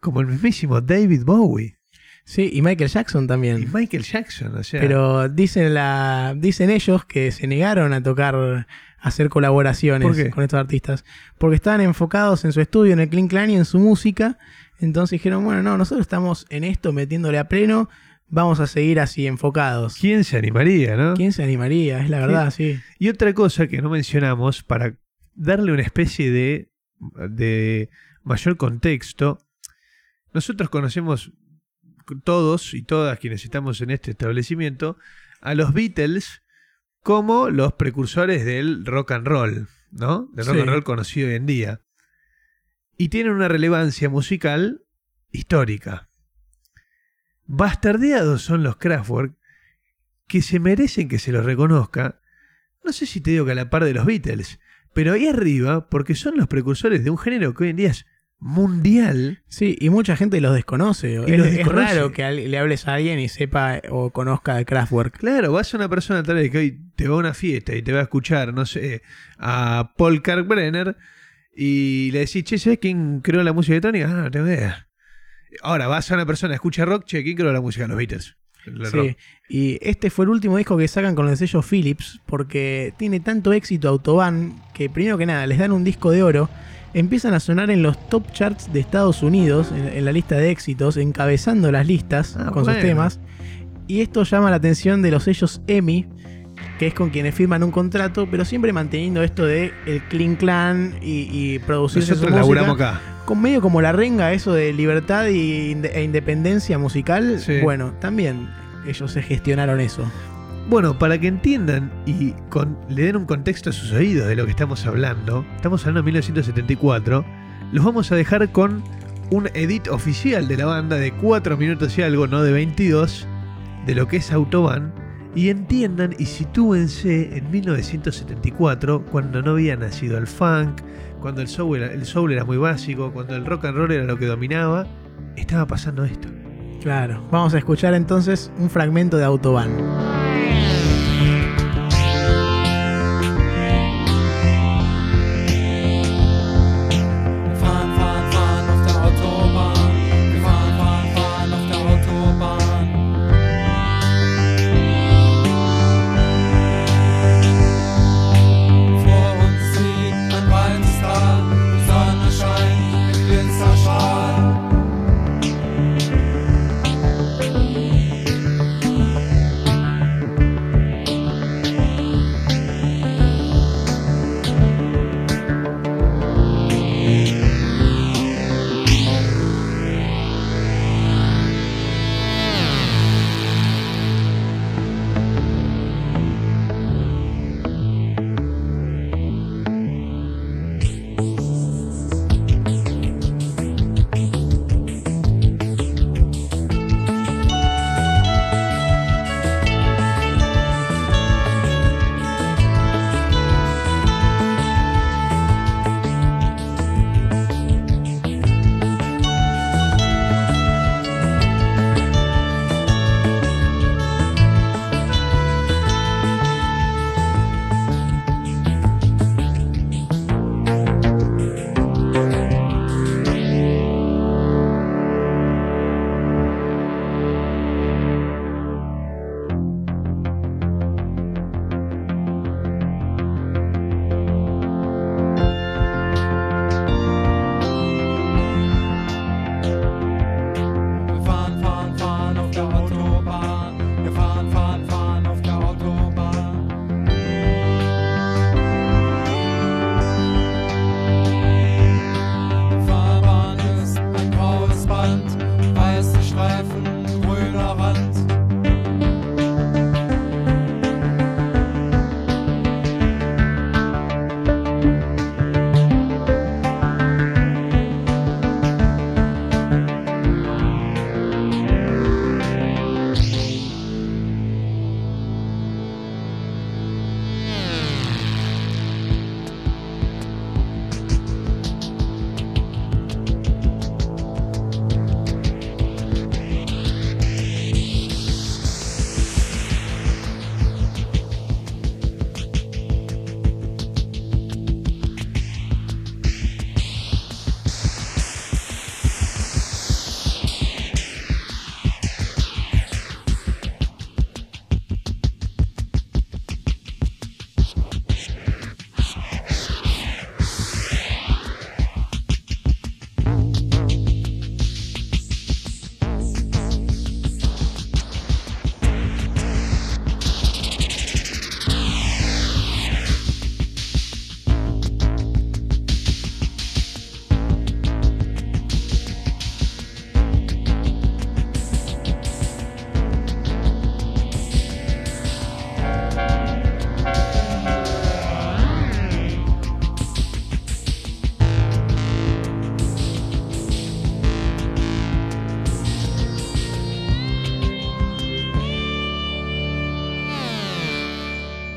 Speaker 2: como el mismísimo David Bowie
Speaker 1: Sí, y Michael Jackson
Speaker 2: y
Speaker 1: también.
Speaker 2: Michael Jackson. O sea,
Speaker 1: Pero dicen, la, dicen ellos que se negaron a tocar, a hacer colaboraciones con estos artistas. Porque estaban enfocados en su estudio, en el Clean Clan y en su música. Entonces dijeron, bueno, no, nosotros estamos en esto metiéndole a pleno, vamos a seguir así enfocados.
Speaker 2: ¿quién se animaría, no?
Speaker 1: ¿Quién se animaría? Es la verdad, sí.
Speaker 2: Y otra cosa que no mencionamos para darle una especie de, de mayor contexto, nosotros conocemos todos y todas quienes estamos en este establecimiento a los Beatles como los precursores del rock and roll, ¿no? Del rock
Speaker 1: Sí.
Speaker 2: and roll conocido hoy en día. Y tienen una relevancia musical histórica. Bastardeados son los Kraftwerk que se merecen que se los reconozca. No sé si te digo que a la par de los Beatles, pero ahí arriba porque son los precursores de un género que hoy en día es mundial.
Speaker 1: Sí, y mucha gente los desconoce.
Speaker 2: Y
Speaker 1: es,
Speaker 2: los
Speaker 1: es raro que le hables a alguien y sepa o conozca de Kraftwerk.
Speaker 2: Claro, vas a una persona tal vez que hoy te va a una fiesta y te va a escuchar, no sé, a Paul Kalkbrenner y le decís, che, ¿sabes quién creó la música electrónica? Ah, no tengo idea. Ahora vas a una persona, escucha rock, che, ¿quién creó la música? Los Beatles.
Speaker 1: Sí, y este fue el último disco que sacan con el sello Philips porque tiene tanto éxito Autobahn que primero que nada les dan un disco de oro, empiezan a sonar en los top charts de Estados Unidos, en, en la lista de éxitos, encabezando las listas
Speaker 2: Ah,
Speaker 1: con
Speaker 2: bueno.
Speaker 1: sus temas. Y esto llama la atención de los sellos EMI, que es con quienes firman un contrato, pero siempre manteniendo esto de el clean clan y, y producirse su
Speaker 2: Nosotros
Speaker 1: música
Speaker 2: laburamos acá.
Speaker 1: con medio como la renga eso de libertad y e independencia musical,
Speaker 2: Sí.
Speaker 1: bueno, también ellos se gestionaron eso.
Speaker 2: Bueno, para que entiendan y con- le den un contexto a sus oídos de lo que estamos hablando, estamos hablando de 1974, los vamos a dejar con un edit oficial de la banda de 4 minutos y algo, no de 22, de lo que es Autobahn, y entiendan y sitúense en 1974, cuando no había nacido el funk, cuando el soul, era, el soul era muy básico, cuando el rock and roll era lo que dominaba, estaba pasando esto.
Speaker 1: Claro. Vamos a escuchar entonces un fragmento de Autobahn.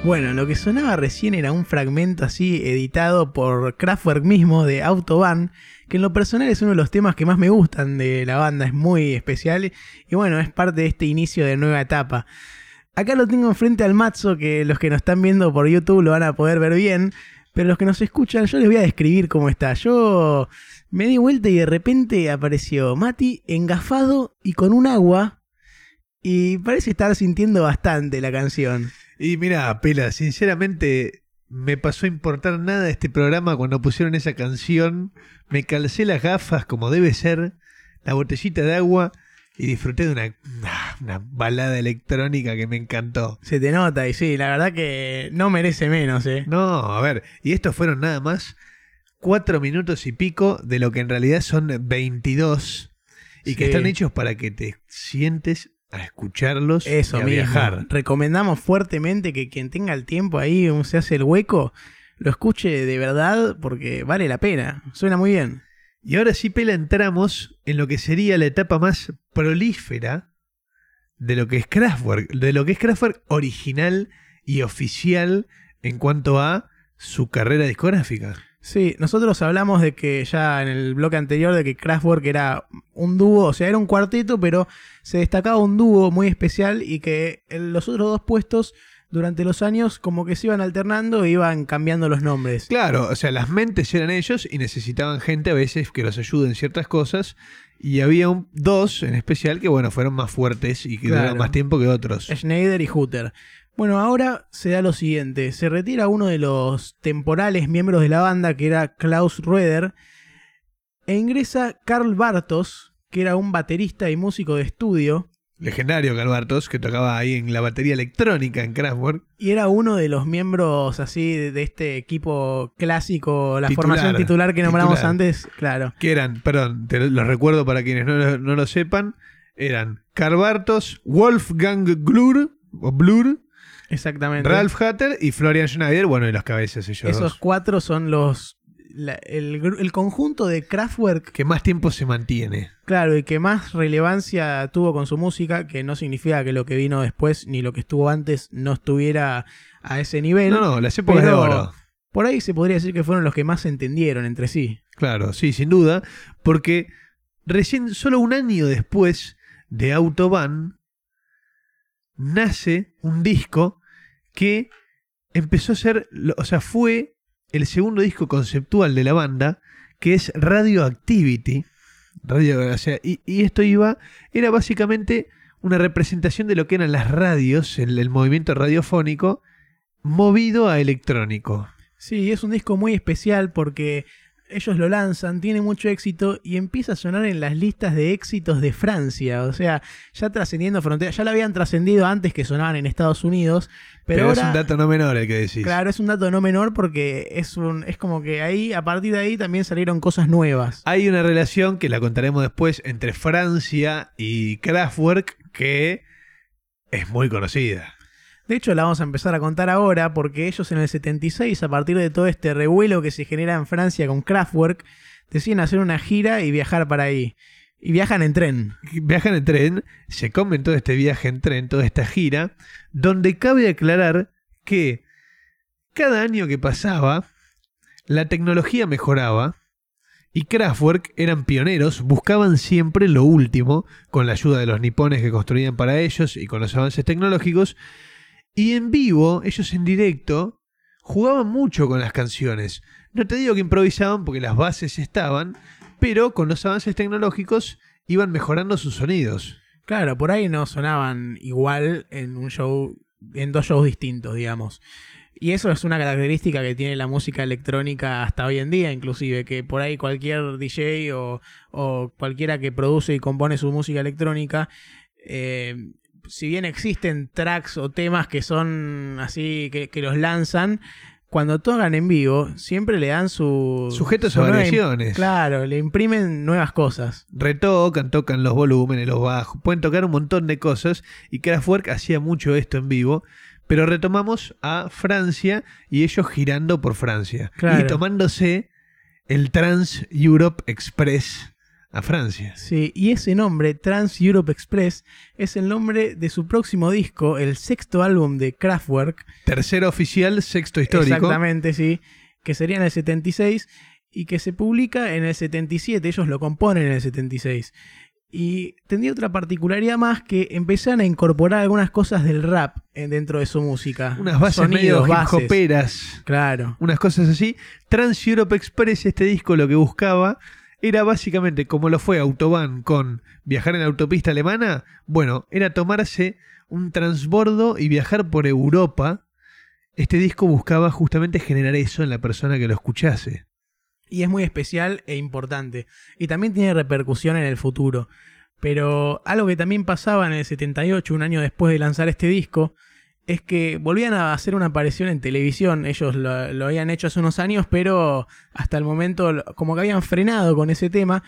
Speaker 1: Bueno, lo que sonaba recién era un fragmento así editado por Kraftwerk mismo de Autobahn, que en lo personal es uno de los temas que más me gustan de la banda, es muy especial y bueno, es parte de este inicio de nueva etapa. Acá lo tengo enfrente al Matzo, que los que nos están viendo por YouTube lo van a poder ver bien, pero los que nos escuchan yo les voy a describir cómo está. Yo me di vuelta y de repente apareció Mati engafado y con un agua y parece estar sintiendo bastante la canción.
Speaker 2: Y mira, Pela, sinceramente me pasó a importar nada este programa cuando pusieron esa canción. Me calcé las gafas como debe ser, la botellita de agua y disfruté de una, una balada electrónica que me encantó.
Speaker 1: Se te nota y sí, la verdad que no merece menos, ¿eh?
Speaker 2: No, a ver, y estos fueron nada más cuatro minutos y pico de lo que en realidad son 22 y que están hechos para que te sientes a escucharlos
Speaker 1: Eso
Speaker 2: y a
Speaker 1: mismo.
Speaker 2: viajar.
Speaker 1: Recomendamos fuertemente que quien tenga el tiempo ahí, se hace el hueco, lo escuche de verdad porque vale la pena. Suena muy bien.
Speaker 2: Y ahora sí, Pela, entramos en lo que sería la etapa más prolífera de lo que es Kraftwerk, de lo que es Kraftwerk original y oficial en cuanto a su carrera discográfica.
Speaker 1: Sí, nosotros hablamos de que ya en el bloque anterior de que Kraftwerk era un dúo, o sea, era un cuarteto, pero se destacaba un dúo muy especial y que los otros dos puestos durante los años como que se iban alternando e iban cambiando los nombres.
Speaker 2: Claro, o sea, las mentes eran ellos y necesitaban gente a veces que los ayude en ciertas cosas. Y había un, dos en especial que, bueno, fueron más fuertes y que
Speaker 1: Claro.
Speaker 2: duraron más tiempo que otros.
Speaker 1: Schneider y Hutter. Bueno, ahora se da lo siguiente. Se retira uno de los temporales miembros de la banda, que era Klaus Rueder, e ingresa Karl Bartos, que era un baterista y músico de estudio,
Speaker 2: Legendario Calvartos, que tocaba ahí en la batería electrónica en Kraftwerk.
Speaker 1: y era uno de los miembros así de, este equipo clásico, la
Speaker 2: Titular,
Speaker 1: formación titular que nombramos
Speaker 2: titular.
Speaker 1: antes, claro.
Speaker 2: Que eran, perdón, te los recuerdo para quienes no, lo- no lo sepan, eran Karl Bartos, Wolfgang Glur, o Blur,
Speaker 1: Exactamente.
Speaker 2: Ralph Hatter y Florian Schneider, bueno, y los cabezas ellos
Speaker 1: Esos
Speaker 2: dos.
Speaker 1: cuatro son los la- el, gru- el conjunto de Kraftwerk
Speaker 2: Que más tiempo se mantiene.
Speaker 1: Claro, y que más relevancia tuvo con su música, que no significa que lo que vino después ni lo que estuvo antes no estuviera a ese nivel.
Speaker 2: No, no, las épocas de oro.
Speaker 1: Por ahí se podría decir que fueron los que más se entendieron entre sí.
Speaker 2: Claro, sí, sin duda, porque recién, solo un año después de Autobahn, nace un disco que empezó a ser, o sea, fue el segundo disco conceptual de la banda, que es Radioactivity. Radio, o sea, y, y esto iba, era básicamente una representación de lo que eran las radios, el, el movimiento radiofónico, movido a electrónico.
Speaker 1: Sí, es un disco muy especial porque ellos lo lanzan, tiene mucho éxito y empieza a sonar en las listas de éxitos de Francia. O sea, ya trascendiendo fronteras, ya lo habían trascendido antes que sonaban en Estados Unidos, pero,
Speaker 2: Pero, es un dato no menor el que decís.
Speaker 1: Claro, es un dato no menor porque es un es como que ahí a partir de ahí también salieron cosas nuevas.
Speaker 2: Hay una relación que la contaremos después entre Francia y Kraftwerk que es muy conocida.
Speaker 1: De hecho, la vamos a empezar a contar ahora porque ellos en el 76, a partir de todo este revuelo que se genera en Francia con Kraftwerk, deciden hacer una gira y viajar para ahí. Y viajan en tren.
Speaker 2: Viajan en tren, se comen todo este viaje en tren, toda esta gira, donde cabe aclarar que cada año que pasaba, la tecnología mejoraba y Kraftwerk eran pioneros, buscaban siempre lo último, con la ayuda de los nipones que construían para ellos y con los avances tecnológicos. Y en vivo, ellos en directo, jugaban mucho con las canciones. No te digo que improvisaban porque las bases estaban, pero con los avances tecnológicos iban mejorando sus sonidos.
Speaker 1: Claro, por ahí no sonaban igual en un show, en dos shows distintos, digamos. Y eso es una característica que tiene la música electrónica hasta hoy en día, inclusive, que por ahí cualquier DJ o, cualquiera que produce y compone su música electrónica, eh, si bien existen tracks o temas que son así, que, que los lanzan, cuando tocan en vivo, siempre le dan su...
Speaker 2: Sujetos
Speaker 1: su
Speaker 2: a variaciones.
Speaker 1: Claro, le imprimen nuevas cosas.
Speaker 2: Retocan, tocan los volúmenes, los bajos, pueden tocar un montón de cosas y Kraftwerk hacía mucho esto en vivo. Pero retomamos a Francia y ellos girando por Francia
Speaker 1: Claro.
Speaker 2: y tomándose el Trans Europe Express a Francia.
Speaker 1: Sí, y ese nombre, Trans Europe Express, es el nombre de su próximo disco, el sexto álbum de Kraftwerk.
Speaker 2: Tercero oficial, sexto histórico.
Speaker 1: Exactamente, sí. Que sería en el 76 y que se publica en el 77. Ellos lo componen en el 76. Y tendría otra particularidad más que empezaron a incorporar algunas cosas del rap eh, dentro de su música.
Speaker 2: Unas bases medio hip
Speaker 1: bases.
Speaker 2: hoperas,
Speaker 1: Claro.
Speaker 2: unas cosas así. Trans Europe Express, este disco lo que buscaba era básicamente como lo fue Autobahn con viajar en la autopista alemana. Bueno, era tomarse un transbordo y viajar por Europa. Este disco buscaba justamente generar eso en la persona que lo escuchase.
Speaker 1: Y es muy especial e importante. Y también tiene repercusión en el futuro. Pero algo que también pasaba en el 78, un año después de lanzar este disco, es que volvían a hacer una aparición en televisión. Ellos lo, habían hecho hace unos años, pero hasta el momento como que habían frenado con ese tema.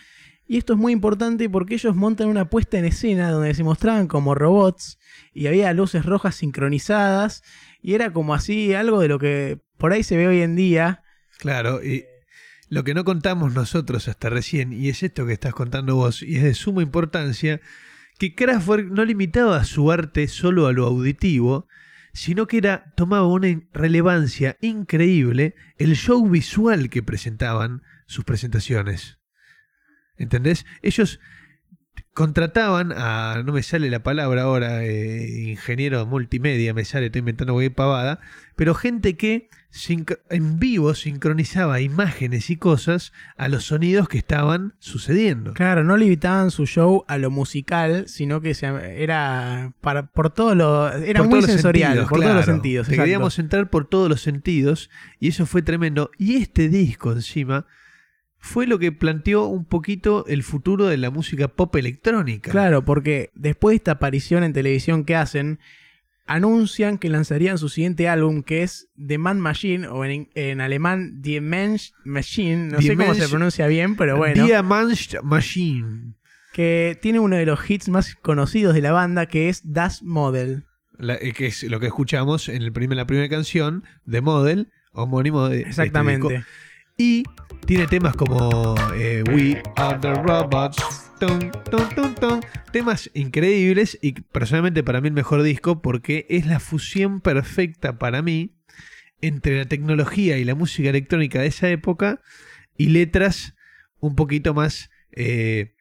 Speaker 1: Y esto es muy importante porque ellos montan una puesta en escena donde se mostraban como robots y había luces rojas sincronizadas. Y era como así algo de lo que por ahí se ve hoy en día.
Speaker 2: Claro, y lo que no contamos nosotros hasta recién, y es esto que estás contando vos, y es de suma importancia, que Kraftwerk no limitaba su arte solo a lo auditivo, sino que era, tomaba una relevancia increíble el show visual que presentaban sus presentaciones. ¿Entendés? Ellos contrataban a, no me sale la palabra ahora, eh, ingeniero multimedia, me sale, estoy inventando cualquier pavada, pero gente que en vivo sincronizaba imágenes y cosas a los sonidos que estaban sucediendo.
Speaker 1: Claro, no limitaban su show a lo musical, sino que se, era para, por todo lo. Era
Speaker 2: Por
Speaker 1: muy
Speaker 2: todos los
Speaker 1: sensorial,
Speaker 2: sentidos,
Speaker 1: por todos los sentidos.
Speaker 2: Te queríamos entrar por todos los sentidos y eso fue tremendo. Y este disco encima fue lo que planteó un poquito el futuro de la música pop electrónica.
Speaker 1: Claro, porque después de esta aparición en televisión que hacen, anuncian que lanzarían su siguiente álbum, que es The Man Machine, o en, en alemán The Mensch Machine, no
Speaker 2: Die
Speaker 1: sé cómo se
Speaker 2: Mensch-
Speaker 1: pronuncia bien, pero bueno.
Speaker 2: Diamond Machine.
Speaker 1: Que tiene uno de los hits más conocidos de la banda, que es Das Model.
Speaker 2: La- eh, que es lo que escuchamos en el primer, la primera canción de Model, homónimo de este
Speaker 1: Exactamente.
Speaker 2: Y tiene temas como eh, We Are the Robots, tum, tum, tum. temas increíbles y personalmente para mí el mejor disco porque es la fusión perfecta para mí entre la tecnología y la música electrónica de esa época y letras un poquito más, eh,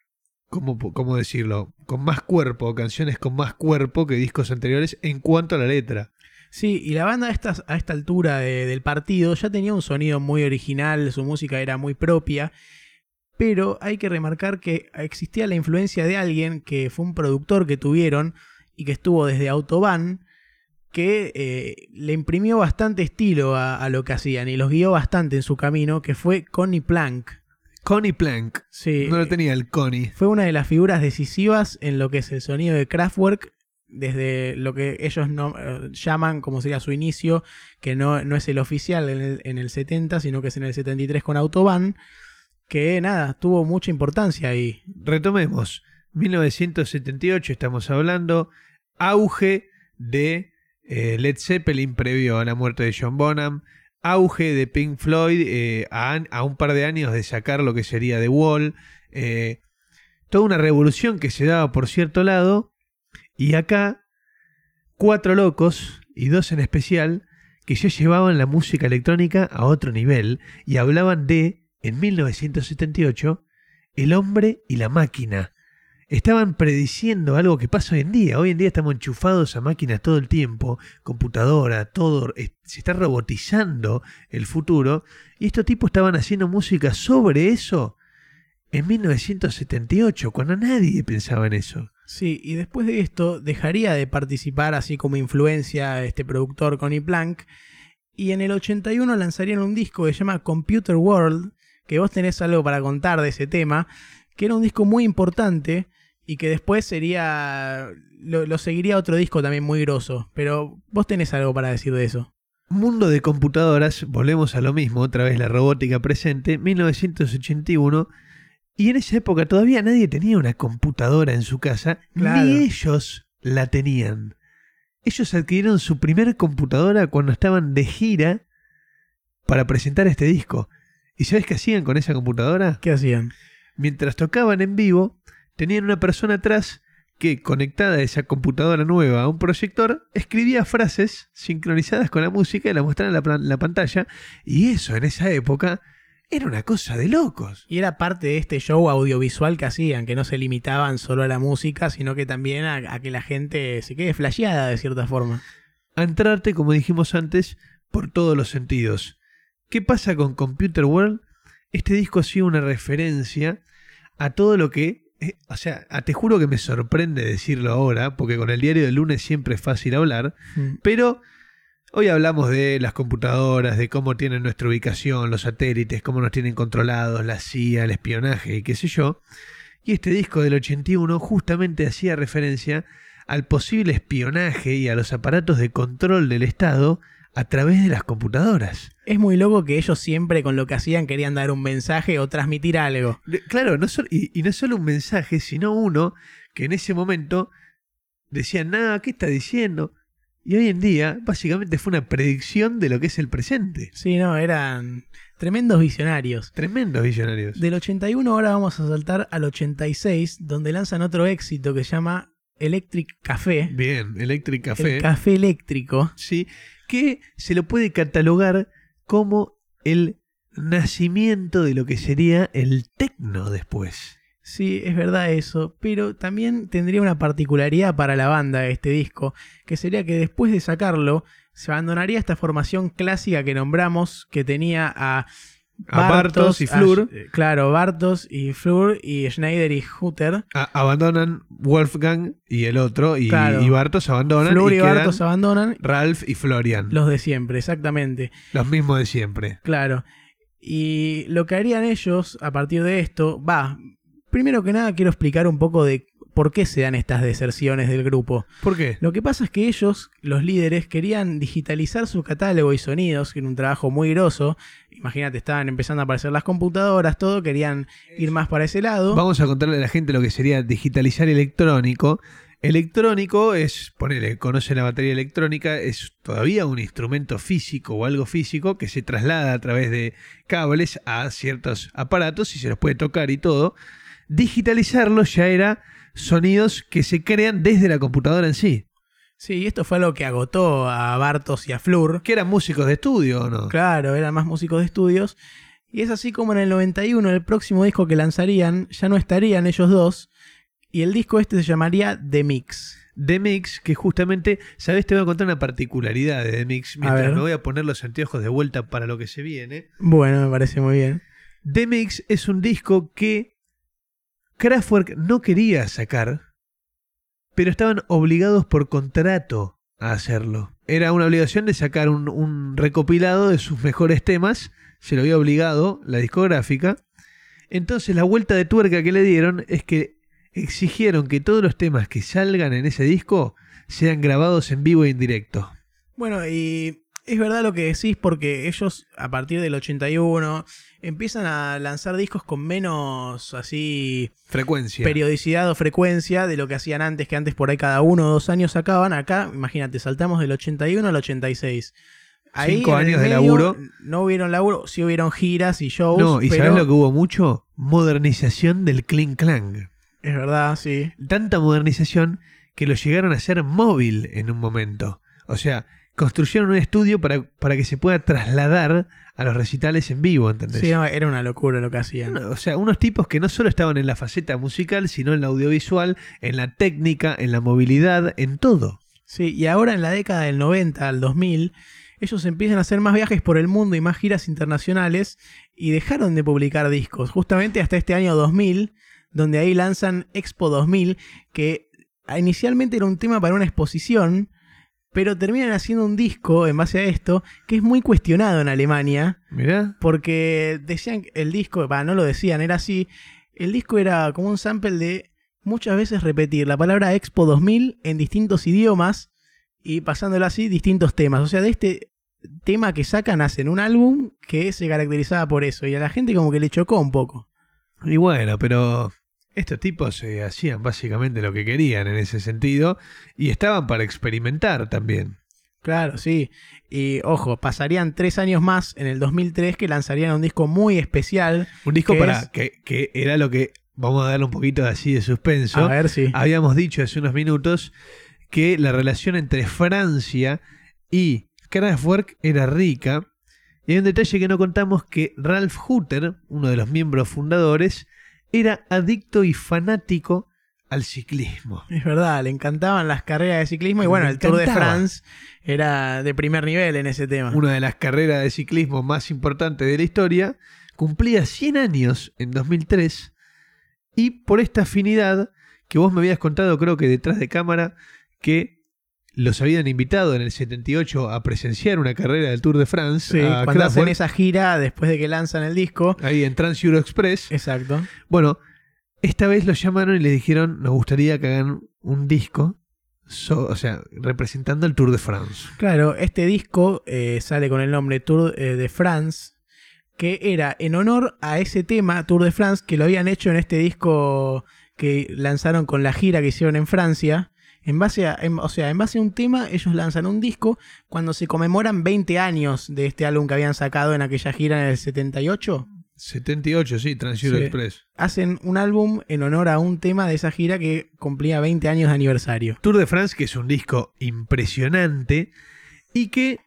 Speaker 2: ¿cómo, cómo decirlo? Con más cuerpo, canciones con más cuerpo que discos anteriores en cuanto a la letra.
Speaker 1: Sí, y la banda a, esta altura de- del partido ya tenía un sonido muy original, su música era muy propia, pero hay que remarcar que existía la influencia de alguien que fue un productor que tuvieron y que estuvo desde Autobahn, que eh, le imprimió bastante estilo a, a lo que hacían y los guió bastante en su camino, que fue Connie Plank.
Speaker 2: Connie Plank.
Speaker 1: Sí,
Speaker 2: No lo tenía el Connie.
Speaker 1: fue una de las figuras decisivas en lo que es el sonido de Kraftwerk, desde lo que ellos no, eh, llaman como sería su inicio, que no, no es el oficial en el, en el 70, sino que es en el 73 con Autobahn, que nada, tuvo mucha importancia ahí.
Speaker 2: Retomemos. 1978 estamos hablando. Auge de eh, Led Zeppelin previo a la muerte de John Bonham. Auge de Pink Floyd eh, a, a un par de años de sacar lo que sería The Wall. toda una revolución que se daba por cierto lado. Y acá, cuatro locos, y dos en especial, que ya llevaban la música electrónica a otro nivel y hablaban de, en 1978, el hombre y la máquina. Estaban prediciendo algo que pasa hoy en día. Hoy en día estamos enchufados a máquinas todo el tiempo, computadora, todo. Se está robotizando el futuro. Y estos tipos estaban haciendo música sobre eso en 1978, cuando nadie pensaba en eso.
Speaker 1: Sí, y después de esto dejaría de participar así como influencia este productor Connie Plank, y en el 81 lanzarían un disco que se llama Computer World, que vos tenés algo para contar de ese tema, que era un disco muy importante y que después sería lo, lo seguiría otro disco también muy grosso, pero vos tenés algo para decir de eso.
Speaker 2: Mundo de computadoras, volvemos a lo mismo, otra vez la robótica presente, 1981. Y en esa época todavía nadie tenía una computadora en su casa,
Speaker 1: Claro.
Speaker 2: ni ellos la tenían. Ellos adquirieron su primer computadora cuando estaban de gira para presentar este disco. ¿Y sabes qué hacían con esa computadora?
Speaker 1: ¿Qué hacían?
Speaker 2: mientras tocaban en vivo, tenían una persona atrás que, conectada a esa computadora nueva a un proyector, escribía frases sincronizadas con la música y la mostraba en la pantalla. Y eso en esa época era una cosa de locos.
Speaker 1: Y era parte de este show audiovisual que hacían, que no se limitaban solo a la música, sino que también a, a que la gente se quede flasheada de cierta forma.
Speaker 2: A entrarte, como dijimos antes, por todos los sentidos. ¿Qué pasa con Computer World? Este disco ha sido una referencia a todo lo que... eh, o sea, te juro que me sorprende decirlo ahora, porque con el diario del lunes siempre es fácil hablar,
Speaker 1: Mm.
Speaker 2: pero hoy hablamos de las computadoras, de cómo tienen nuestra ubicación, los satélites, cómo nos tienen controlados, la CIA, el espionaje y qué sé yo. Y este disco del 81 justamente hacía referencia al posible espionaje y a los aparatos de control del Estado a través de las computadoras.
Speaker 1: Es muy loco que ellos siempre con lo que hacían querían dar un mensaje o transmitir algo.
Speaker 2: Claro, no y, y no solo un mensaje, sino uno que en ese momento decía, nada, ¿qué está diciendo? Y hoy en día, básicamente fue una predicción de lo que es el presente.
Speaker 1: Sí, no, eran tremendos visionarios.
Speaker 2: Tremendos visionarios.
Speaker 1: Del 81 ahora vamos a saltar al 86, donde lanzan otro éxito que se llama Electric Café.
Speaker 2: Bien, Electric Café.
Speaker 1: El café eléctrico.
Speaker 2: ¿sí? que se lo puede catalogar como el nacimiento de lo que sería el tecno después.
Speaker 1: Sí, es verdad eso, pero también tendría una particularidad para la banda este disco, que sería que después de sacarlo, se abandonaría esta formación clásica que nombramos, que tenía a...
Speaker 2: A Bartos y Flur.
Speaker 1: a- claro, Bartos y Flur y Schneider y Hutter.
Speaker 2: A- abandonan Wolfgang y el otro, y,
Speaker 1: Claro.
Speaker 2: y Bartos abandonan.
Speaker 1: Flur y,
Speaker 2: quedan
Speaker 1: Bartos abandonan
Speaker 2: Ralph y Florian. Los,
Speaker 1: los de siempre, exactamente.
Speaker 2: mismos de siempre.
Speaker 1: Claro. Y lo que harían ellos a partir de esto, va, primero que nada quiero explicar un poco de por qué se dan estas deserciones del grupo.
Speaker 2: ¿Por qué?
Speaker 1: Lo que pasa es que ellos, los líderes, querían digitalizar su catálogo y sonidos, que era un trabajo muy grosso. Imagínate, estaban empezando a aparecer las computadoras, todo, querían ir más para ese lado.
Speaker 2: Vamos a contarle a la gente lo que sería digitalizar electrónico. Electrónico es, ponele, conoce la batería electrónica, es todavía un instrumento físico o algo físico que se traslada a través de cables a ciertos aparatos y se los puede tocar y todo. Digitalizarlo ya era sonidos que se crean desde la computadora en sí.
Speaker 1: Sí, y esto fue lo que agotó a Bartos y a Flur.
Speaker 2: Que eran músicos de estudio o no.
Speaker 1: Claro, eran más músicos de estudios. Y es así como en el 91, el próximo disco que lanzarían, ya no estarían ellos dos. Y el disco este se llamaría The Mix.
Speaker 2: The Mix, que justamente, ¿sabes? Te voy a contar una particularidad de The Mix mientras me voy a poner los anteojos de vuelta para lo que se viene.
Speaker 1: Bueno, me parece muy bien.
Speaker 2: The Mix es un disco que Kraftwerk no quería sacar, pero estaban obligados por contrato a hacerlo. Era una obligación de sacar un, recopilado de sus mejores temas, se lo había obligado la discográfica. Entonces la vuelta de tuerca que le dieron es que exigieron que todos los temas que salgan en ese disco sean grabados en vivo e en directo.
Speaker 1: Bueno, y es verdad lo que decís porque ellos a partir del 81 empiezan a lanzar discos con menos así
Speaker 2: Frecuencia.
Speaker 1: periodicidad o frecuencia de lo que hacían antes, que antes por ahí cada uno o dos años sacaban. Acá, imagínate, saltamos del 81 al 86.
Speaker 2: Cinco años de laburo.
Speaker 1: No hubieron laburo, sí hubieron giras y shows.
Speaker 2: no, y
Speaker 1: pero
Speaker 2: ¿sabes lo que hubo mucho? Modernización del Kling Clang.
Speaker 1: Es verdad, sí.
Speaker 2: tanta modernización que lo llegaron a hacer móvil en un momento. O sea, construyeron un estudio para, para que se pueda trasladar a los recitales en vivo, ¿entendés?
Speaker 1: Sí, no, era una locura lo que hacían.
Speaker 2: O sea, unos tipos que no solo estaban en la faceta musical, sino en la audiovisual, en la técnica, en la movilidad, en todo.
Speaker 1: Sí, y ahora en la década del 90 al 2000, ellos empiezan a hacer más viajes por el mundo y más giras internacionales y dejaron de publicar discos, justamente hasta este año 2000, donde ahí lanzan Expo 2000, que inicialmente era un tema para una exposición, pero terminan haciendo un disco en base a esto que es muy cuestionado en Alemania,
Speaker 2: Mirá.
Speaker 1: porque decían que el disco, bah, no lo decían, era así, el disco era como un sample de muchas veces repetir la palabra Expo 2000 en distintos idiomas y pasándolo así distintos temas. O sea, de este tema que sacan hacen un álbum que se caracterizaba por eso y a la gente como que le chocó un poco.
Speaker 2: Y bueno, pero estos tipos eh, hacían básicamente lo que querían en ese sentido y estaban para experimentar también.
Speaker 1: Claro, sí. Y ojo, pasarían tres años más en el 2003 que lanzarían un disco muy especial.
Speaker 2: Un disco
Speaker 1: ¿Qué
Speaker 2: para
Speaker 1: es?
Speaker 2: que, que era lo que vamos a darle un poquito así de suspenso.
Speaker 1: A ver si.
Speaker 2: Habíamos dicho hace unos minutos que la relación entre Francia y Kraftwerk era rica. Y hay un detalle que no contamos que Ralph Hutter, uno de los miembros fundadores, era adicto y fanático al ciclismo.
Speaker 1: Es verdad, le encantaban las carreras de ciclismo y bueno, el Tour de. France era de primer nivel en ese tema.
Speaker 2: Una de las carreras de ciclismo más importantes de la historia, cumplía 100 años en 2003 y por esta afinidad que vos me habías contado, creo que detrás de cámara, que los habían invitado en el 78 a presenciar una carrera del Tour de France.
Speaker 1: Sí,
Speaker 2: a
Speaker 1: cuando hacen esa gira después de que lanzan el disco.
Speaker 2: Ahí en Trans Euro Express.
Speaker 1: Exacto.
Speaker 2: Bueno, esta vez los llamaron y les dijeron, nos gustaría que hagan un disco, so- o sea, representando el Tour de France.
Speaker 1: Claro, este disco eh, sale con el nombre Tour eh, de France, que era en honor a ese tema, Tour de France, que lo habían hecho en este disco que lanzaron con la gira que hicieron en Francia. En base a, en- o sea, en base a un tema, ellos lanzan un disco cuando se conmemoran 20 años de este álbum que habían sacado en aquella gira en el 78.
Speaker 2: 78, sí, Trans Euro
Speaker 1: Sí.
Speaker 2: Express.
Speaker 1: Hacen un álbum en honor a un tema de esa gira que cumplía 20 años de aniversario.
Speaker 2: Tour de France, que es un disco impresionante y que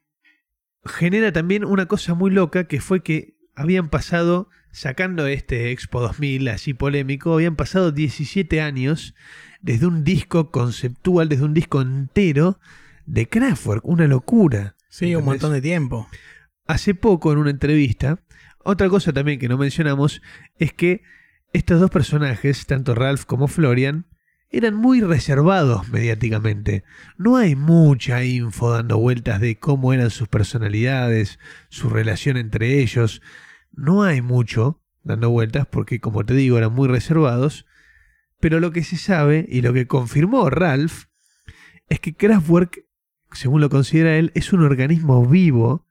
Speaker 2: genera también una cosa muy loca, que fue que habían pasado, sacando este Expo 2000 así polémico, habían pasado 17 años desde un disco conceptual, desde un disco entero de Kraftwerk, una locura.
Speaker 1: Sí, un montón de tiempo.
Speaker 2: Hace poco en una entrevista, otra cosa también que no mencionamos es que estos dos personajes, tanto Ralph como Florian, eran muy reservados mediáticamente. No hay mucha info dando vueltas de cómo eran sus personalidades, su relación entre ellos. No hay mucho dando vueltas porque, como te digo, eran muy reservados. Pero lo que se sabe y lo que confirmó Ralph es que Kraftwerk, según lo considera él, es un organismo vivo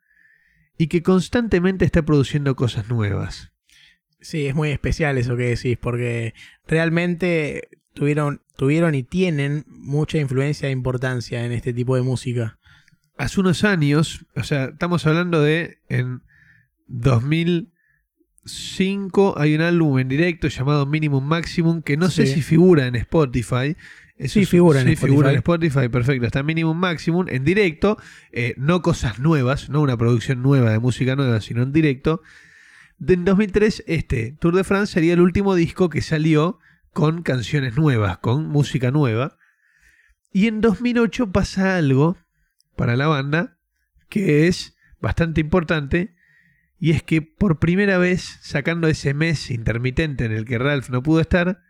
Speaker 2: y que constantemente está produciendo cosas nuevas.
Speaker 1: Sí, es muy especial eso que decís, porque realmente tuvieron, tuvieron y tienen mucha influencia e importancia en este tipo de música.
Speaker 2: Hace unos años, o sea, estamos hablando de en 2005 hay un álbum en directo llamado Minimum Maximum que no sé si figura en Spotify. Eso
Speaker 1: Sí, figura en
Speaker 2: sí,
Speaker 1: Spotify.
Speaker 2: figura en Spotify, perfecto. Está Minimum Maximum en directo, eh, no cosas nuevas, no una producción nueva de música nueva, sino en directo. De- En 2003, este Tour de France sería el último disco que salió con canciones nuevas, con música nueva. Y en 2008 pasa algo para la banda que es bastante importante y es que por primera vez, sacando ese mes intermitente en el que Ralph no pudo estar,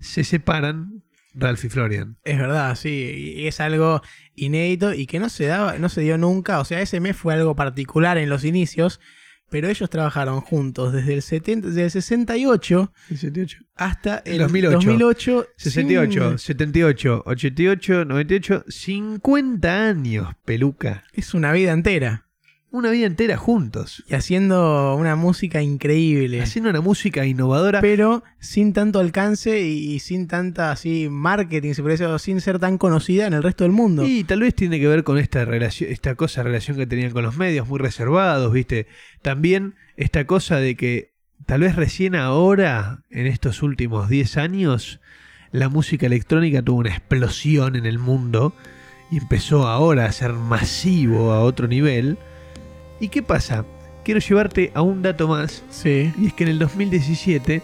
Speaker 2: se separan Ralph y Florian.
Speaker 1: Es verdad, sí, y es algo inédito y que no se daba, no se dio nunca. O sea, ese mes fue algo particular en los inicios, pero ellos trabajaron juntos desde el 70, desde el 68
Speaker 2: 68.
Speaker 1: hasta el
Speaker 2: 2008.
Speaker 1: 2008.
Speaker 2: 68,
Speaker 1: sin-
Speaker 2: 78, 88, 98, 50 años, peluca.
Speaker 1: es una vida entera.
Speaker 2: Una vida entera juntos.
Speaker 1: Y haciendo una música increíble.
Speaker 2: Haciendo una música innovadora.
Speaker 1: pero sin tanto alcance y, sin tanta así marketing, se decir, sin ser tan conocida en el resto del mundo.
Speaker 2: Y tal vez tiene que ver con esta relación, esta cosa, relación que tenían con los medios, muy reservados, ¿viste? También esta cosa de que tal vez recién ahora, en estos últimos 10 años, la música electrónica tuvo una explosión en el mundo y empezó ahora a ser masivo a otro nivel. ¿Y qué pasa? Quiero llevarte a un dato más,
Speaker 1: Sí.
Speaker 2: y es que en el 2017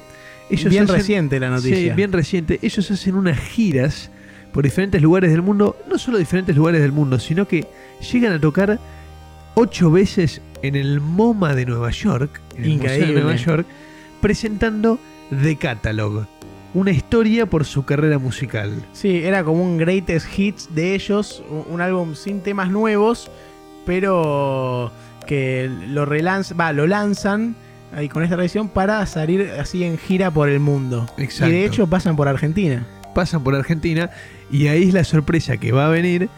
Speaker 2: ellos
Speaker 1: Bien
Speaker 2: hacen-
Speaker 1: reciente la noticia.
Speaker 2: Sí, bien reciente. Ellos hacen unas giras por diferentes lugares del mundo, no solo diferentes lugares del mundo, sino que llegan a tocar ocho veces en el MoMA de Nueva York, en el Museo de. Nueva York, presentando The Catalog, una historia por su carrera musical.
Speaker 1: Sí, era como un greatest hits de ellos, un álbum sin temas nuevos, pero que lo relanzan, va, lo lanzan ahí con esta reedición para salir así en gira por el mundo. Y de hecho pasan por Argentina.
Speaker 2: Pasan por Argentina y ahí es la sorpresa que va a venir.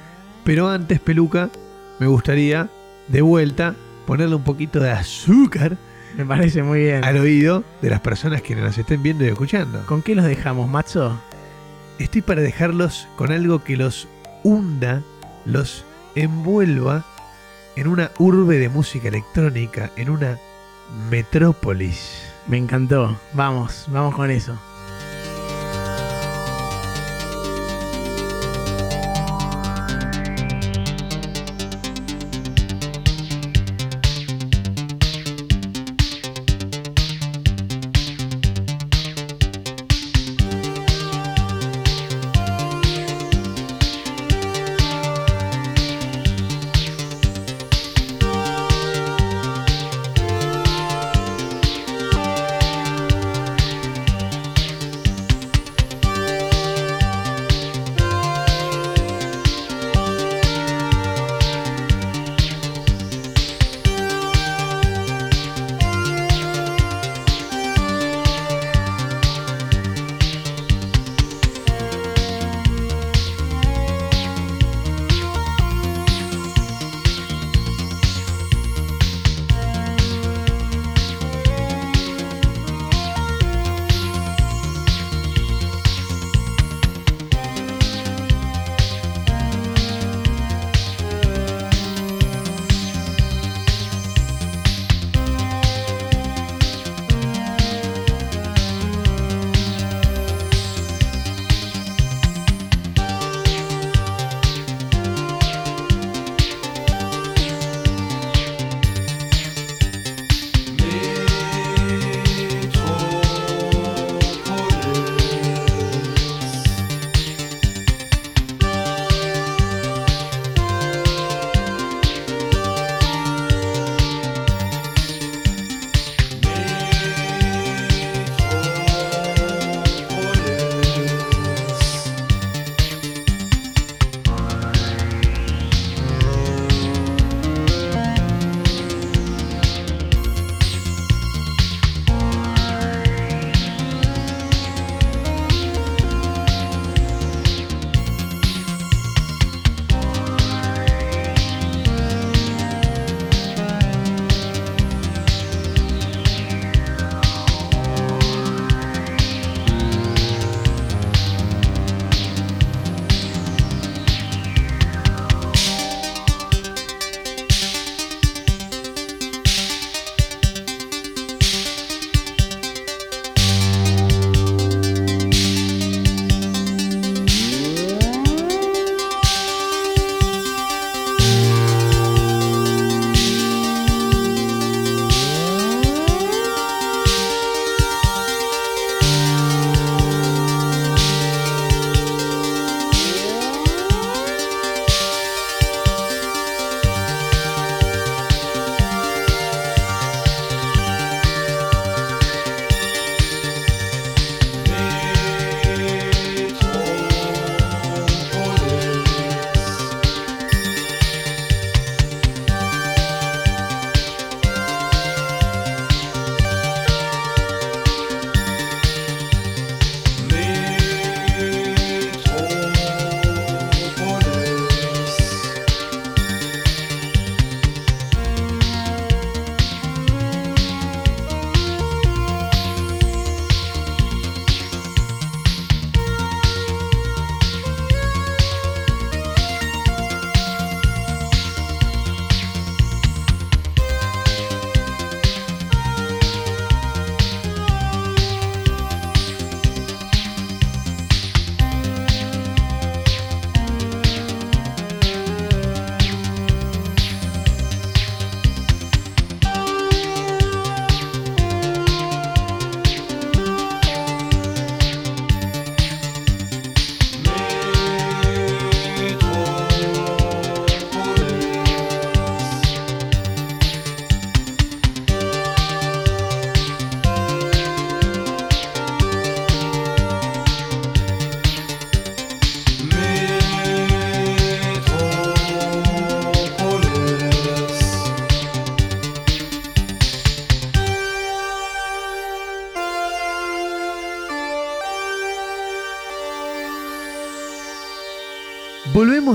Speaker 2: Pero antes, Peluca, me gustaría de vuelta ponerle un poquito de azúcar.
Speaker 1: Me parece muy bien.
Speaker 2: Al oído de las personas que nos estén viendo y escuchando.
Speaker 1: ¿Con qué los dejamos, macho?
Speaker 2: Estoy para dejarlos con algo que los hunda, los envuelva en una urbe de música electrónica, en una metrópolis.
Speaker 1: Me encantó. Vamos, vamos con eso.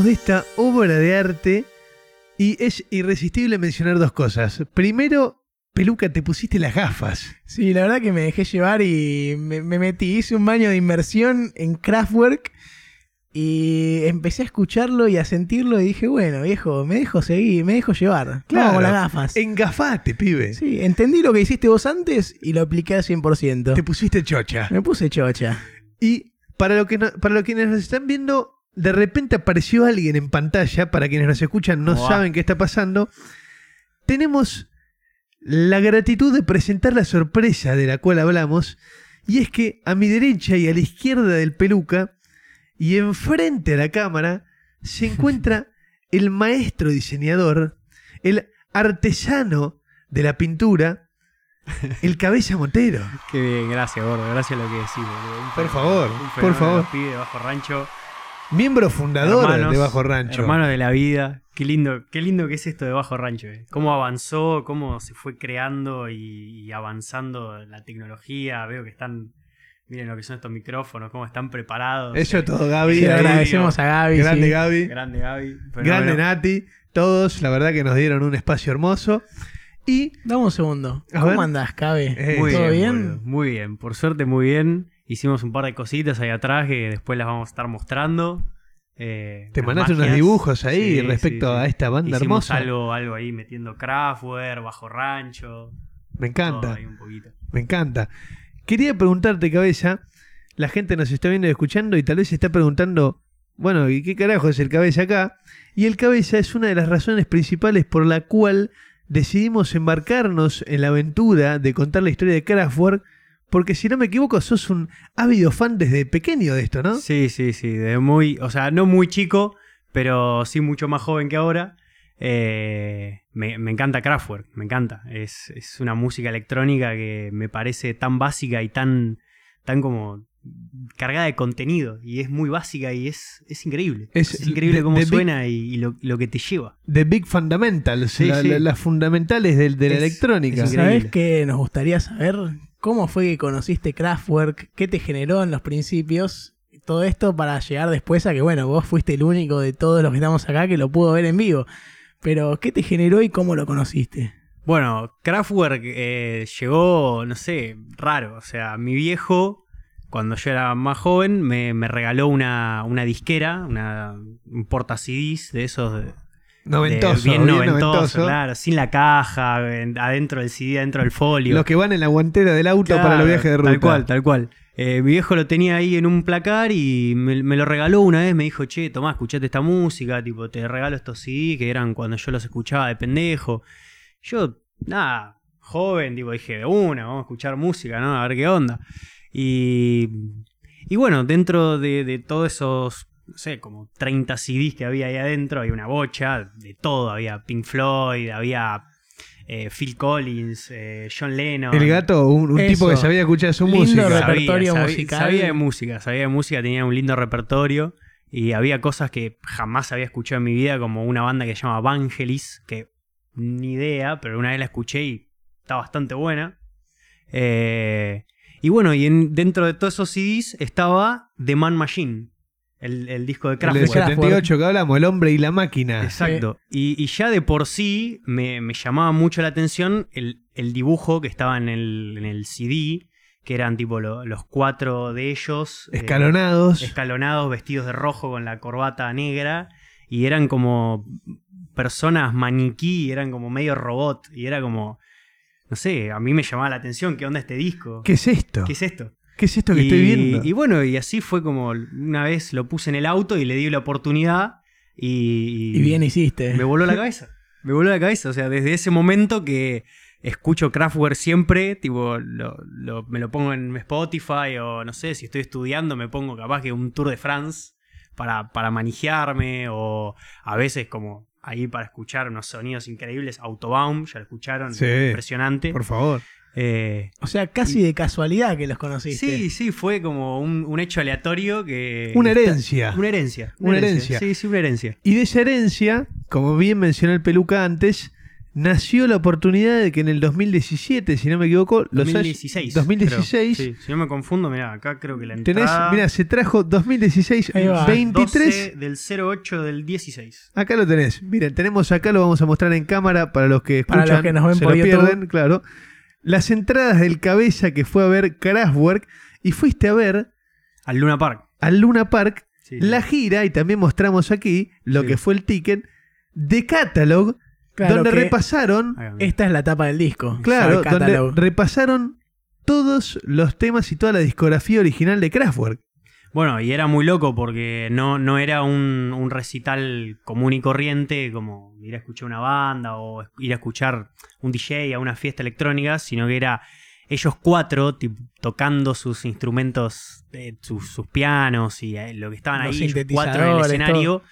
Speaker 2: esta obra de arte y es irresistible mencionar dos cosas. Primero, Peluca, te pusiste las gafas.
Speaker 1: Sí, la verdad que me dejé llevar y me, metí, hice un baño de inmersión en Kraftwerk y empecé a escucharlo y a sentirlo y dije, bueno, viejo, me dejo seguir, me dejo llevar.
Speaker 2: Claro,
Speaker 1: con las gafas.
Speaker 2: Engafate, pibe.
Speaker 1: Sí, entendí lo que hiciste vos antes y lo apliqué al 100%.
Speaker 2: Te pusiste chocha.
Speaker 1: Me puse chocha.
Speaker 2: Y para, lo que no, para los quienes nos están viendo, de repente apareció alguien en pantalla. Para quienes nos escuchan, no saben qué está pasando. Tenemos la gratitud de presentar la sorpresa de la cual hablamos. Y es que a mi derecha y a la izquierda del peluca, y enfrente a la cámara, se encuentra el maestro diseñador, el artesano de la pintura, el cabeza Montero.
Speaker 4: Qué bien, gracias, gordo. Gracias a lo que decís,
Speaker 2: Por favor, por favor.
Speaker 4: los pibes de Bajo Rancho.
Speaker 2: Miembro fundador
Speaker 4: hermanos,
Speaker 2: de Bajo Rancho.
Speaker 4: Hermanos de la vida. Qué lindo, qué lindo que es esto de Bajo Rancho. eh. Cómo avanzó, cómo se fue creando y, y avanzando la tecnología. Veo que están. Miren lo que son estos micrófonos, cómo están preparados.
Speaker 2: Eso
Speaker 4: eh.
Speaker 2: es todo, Gaby.
Speaker 1: Sí, agradecemos a Gaby.
Speaker 2: Grande
Speaker 1: sí.
Speaker 2: Gaby.
Speaker 4: Grande Gaby.
Speaker 2: Grande Nati. Todos, la verdad que nos dieron un espacio hermoso. Y
Speaker 1: Dame un segundo.
Speaker 2: A
Speaker 1: ¿Cómo
Speaker 2: ver.
Speaker 1: andás, Cabe?
Speaker 2: Eh,
Speaker 4: Muy
Speaker 1: ¿Todo
Speaker 4: bien, muy bien. Por suerte, muy bien. Hicimos un par de cositas ahí atrás que después las vamos a estar mostrando. Eh,
Speaker 2: te mandaste unos dibujos ahí
Speaker 4: Sí,
Speaker 2: respecto
Speaker 4: sí, sí.
Speaker 2: a esta banda
Speaker 4: Hicimos
Speaker 2: hermosa.
Speaker 4: Algo, algo ahí metiendo Kraftwerk, Bajo Rancho.
Speaker 2: Me encanta,
Speaker 4: ahí un poquito.
Speaker 2: me encanta. Quería preguntarte, cabeza. La gente nos está viendo y escuchando y tal vez se está preguntando, bueno, ¿y qué carajo es el cabeza acá? Y el cabeza es una de las razones principales por la cual decidimos embarcarnos en la aventura de contar la historia de Kraftwerk, porque si no me equivoco, sos un ávido fan desde pequeño de esto, ¿no?
Speaker 4: Sí, sí, sí. De muy, o sea, no muy chico, pero sí mucho más joven que ahora. Eh, me, me encanta Kraftwerk, me encanta. Es, es una música electrónica que me parece tan básica y tan, tan como cargada de contenido. Y es muy básica y es, es increíble.
Speaker 2: Es
Speaker 4: Es, increíble
Speaker 2: de-
Speaker 4: cómo
Speaker 2: de big-
Speaker 4: suena y, y lo, lo que te lleva.
Speaker 2: The Big Fundamentals,
Speaker 4: Sí,
Speaker 2: la-
Speaker 4: sí.
Speaker 2: la- las fundamentales del- de, la electrónica.
Speaker 4: es
Speaker 1: ¿Sabés
Speaker 4: Increíble.
Speaker 1: qué nos gustaría saber? ¿Cómo fue que conociste Kraftwerk? ¿Qué te generó en los principios? Todo esto para llegar después a que, bueno, vos fuiste el único de todos los que estamos acá que lo pudo ver en vivo. Pero, ¿qué te generó y cómo lo conociste?
Speaker 4: Bueno, Kraftwerk eh, llegó, no sé, raro. O sea, mi viejo, cuando yo era más joven, me, me regaló una, una disquera, una, un porta CDs de esos.
Speaker 2: Noventoso,
Speaker 4: de- bien,
Speaker 2: bien
Speaker 4: noventoso,
Speaker 2: noventoso.
Speaker 4: claro, sin la caja, en- adentro del CD, adentro del folio.
Speaker 2: Los que van en la guantera del auto
Speaker 4: Claro,
Speaker 2: para los viajes de ruta.
Speaker 4: Tal cual, tal cual. Eh, mi viejo lo tenía ahí en un placar y me, me lo regaló una vez. Me dijo, che, tomá, escuchate esta música. Tipo, te regalo estos CD que eran cuando yo los escuchaba de pendejo. Yo, nada, joven, tipo, dije, de una, vamos a escuchar música, ¿no? A ver qué onda. Y, y bueno, dentro de, de todos esos, no sé, como 30 CDs que había ahí adentro, había una bocha de todo. Había Pink Floyd, había eh, Phil Collins, eh, John Lennon.
Speaker 2: El gato, un, tipo que sabía escuchar su
Speaker 1: Lindo
Speaker 2: música.
Speaker 1: reper- repertorio
Speaker 4: sabía,
Speaker 1: musical.
Speaker 4: Sabía de música, sabía de música, tenía un lindo repertorio. Y había cosas que jamás había escuchado en mi vida, como una banda que se llama Vangelis, que ni idea, pero una vez la escuché y está bastante buena. Eh, y bueno, y en- dentro de todos esos CDs estaba The Man Machine, el, el disco de
Speaker 2: El
Speaker 4: Kraftwerk.
Speaker 1: Kraftwerk.
Speaker 2: 78 que hablamos, el hombre y la máquina.
Speaker 4: Exacto. Y, y ya de por sí me, me llamaba mucho la atención el, el dibujo que estaba en el, en el CD, que eran tipo lo- los cuatro de ellos. eh,
Speaker 2: Escalonados.
Speaker 4: escalonados, vestidos de rojo con la corbata negra. Y eran como personas maniquí, eran como medio robot. Y era como, no sé, a mí me llamaba la atención, ¿qué onda este disco?
Speaker 2: ¿Qué es esto?
Speaker 4: ¿Qué es esto?
Speaker 2: ¿Qué es esto que
Speaker 4: y,
Speaker 2: estoy viendo?
Speaker 4: y bueno, y así fue como una vez lo puse en el auto y le di la oportunidad. Y,
Speaker 1: Y bien hiciste.
Speaker 4: me voló la cabeza. Me voló la cabeza. O sea, desde ese momento que escucho Kraftwerk siempre, tipo, lo- lo- me lo pongo en Spotify o no sé, si estoy estudiando me pongo capaz que un Tour de France para, para manijearme o a veces como ahí para escuchar unos sonidos increíbles. Autobahn, ya lo escucharon,
Speaker 2: Sí.
Speaker 4: impresionante.
Speaker 2: Por favor.
Speaker 4: Eh,
Speaker 1: O sea, casi de casualidad que los conociste.
Speaker 4: sí, sí, fue como un, un hecho aleatorio que...
Speaker 2: Una herencia.
Speaker 4: Una herencia.
Speaker 2: Una herencia.
Speaker 4: Sí, sí, una herencia.
Speaker 2: Y de esa herencia, como bien mencionó el peluca antes, nació la oportunidad de que en el 2017, si no me equivoco, los hay-
Speaker 4: 2016.
Speaker 2: 2016
Speaker 4: creo. Sí, si no me confundo, mira, acá creo que la entrada...
Speaker 2: mira, se trajo 2016,
Speaker 1: Ahí va.
Speaker 2: 23.
Speaker 4: 12 del 08 del 16.
Speaker 2: Acá lo tenés. Miren, tenemos acá, lo vamos a mostrar en cámara para los que escuchan.
Speaker 1: Para los que nos ven
Speaker 2: se
Speaker 1: por
Speaker 2: lo
Speaker 1: YouTube.
Speaker 2: pierden, claro. Las entradas del cabeza que fue a ver Kraftwerk y fuiste a ver
Speaker 4: Al Luna Park.
Speaker 2: al Luna Park
Speaker 4: Sí,
Speaker 2: la gira, y también mostramos aquí lo
Speaker 4: Sí.
Speaker 2: que fue el ticket, de Catalog,
Speaker 1: Claro
Speaker 2: donde repasaron.
Speaker 1: Esta es la tapa del disco.
Speaker 2: claro, donde repasaron todos los temas y toda la discografía original de Kraftwerk.
Speaker 4: Bueno, y era muy loco porque no, no era un, un recital común y corriente como ir a escuchar una banda o ir a escuchar un DJ a una fiesta electrónica, sino que era ellos cuatro tocando sus instrumentos, eh, sus, sus pianos y eh, lo que estaban
Speaker 1: Los
Speaker 4: ahí, ellos cuatro en el escenario,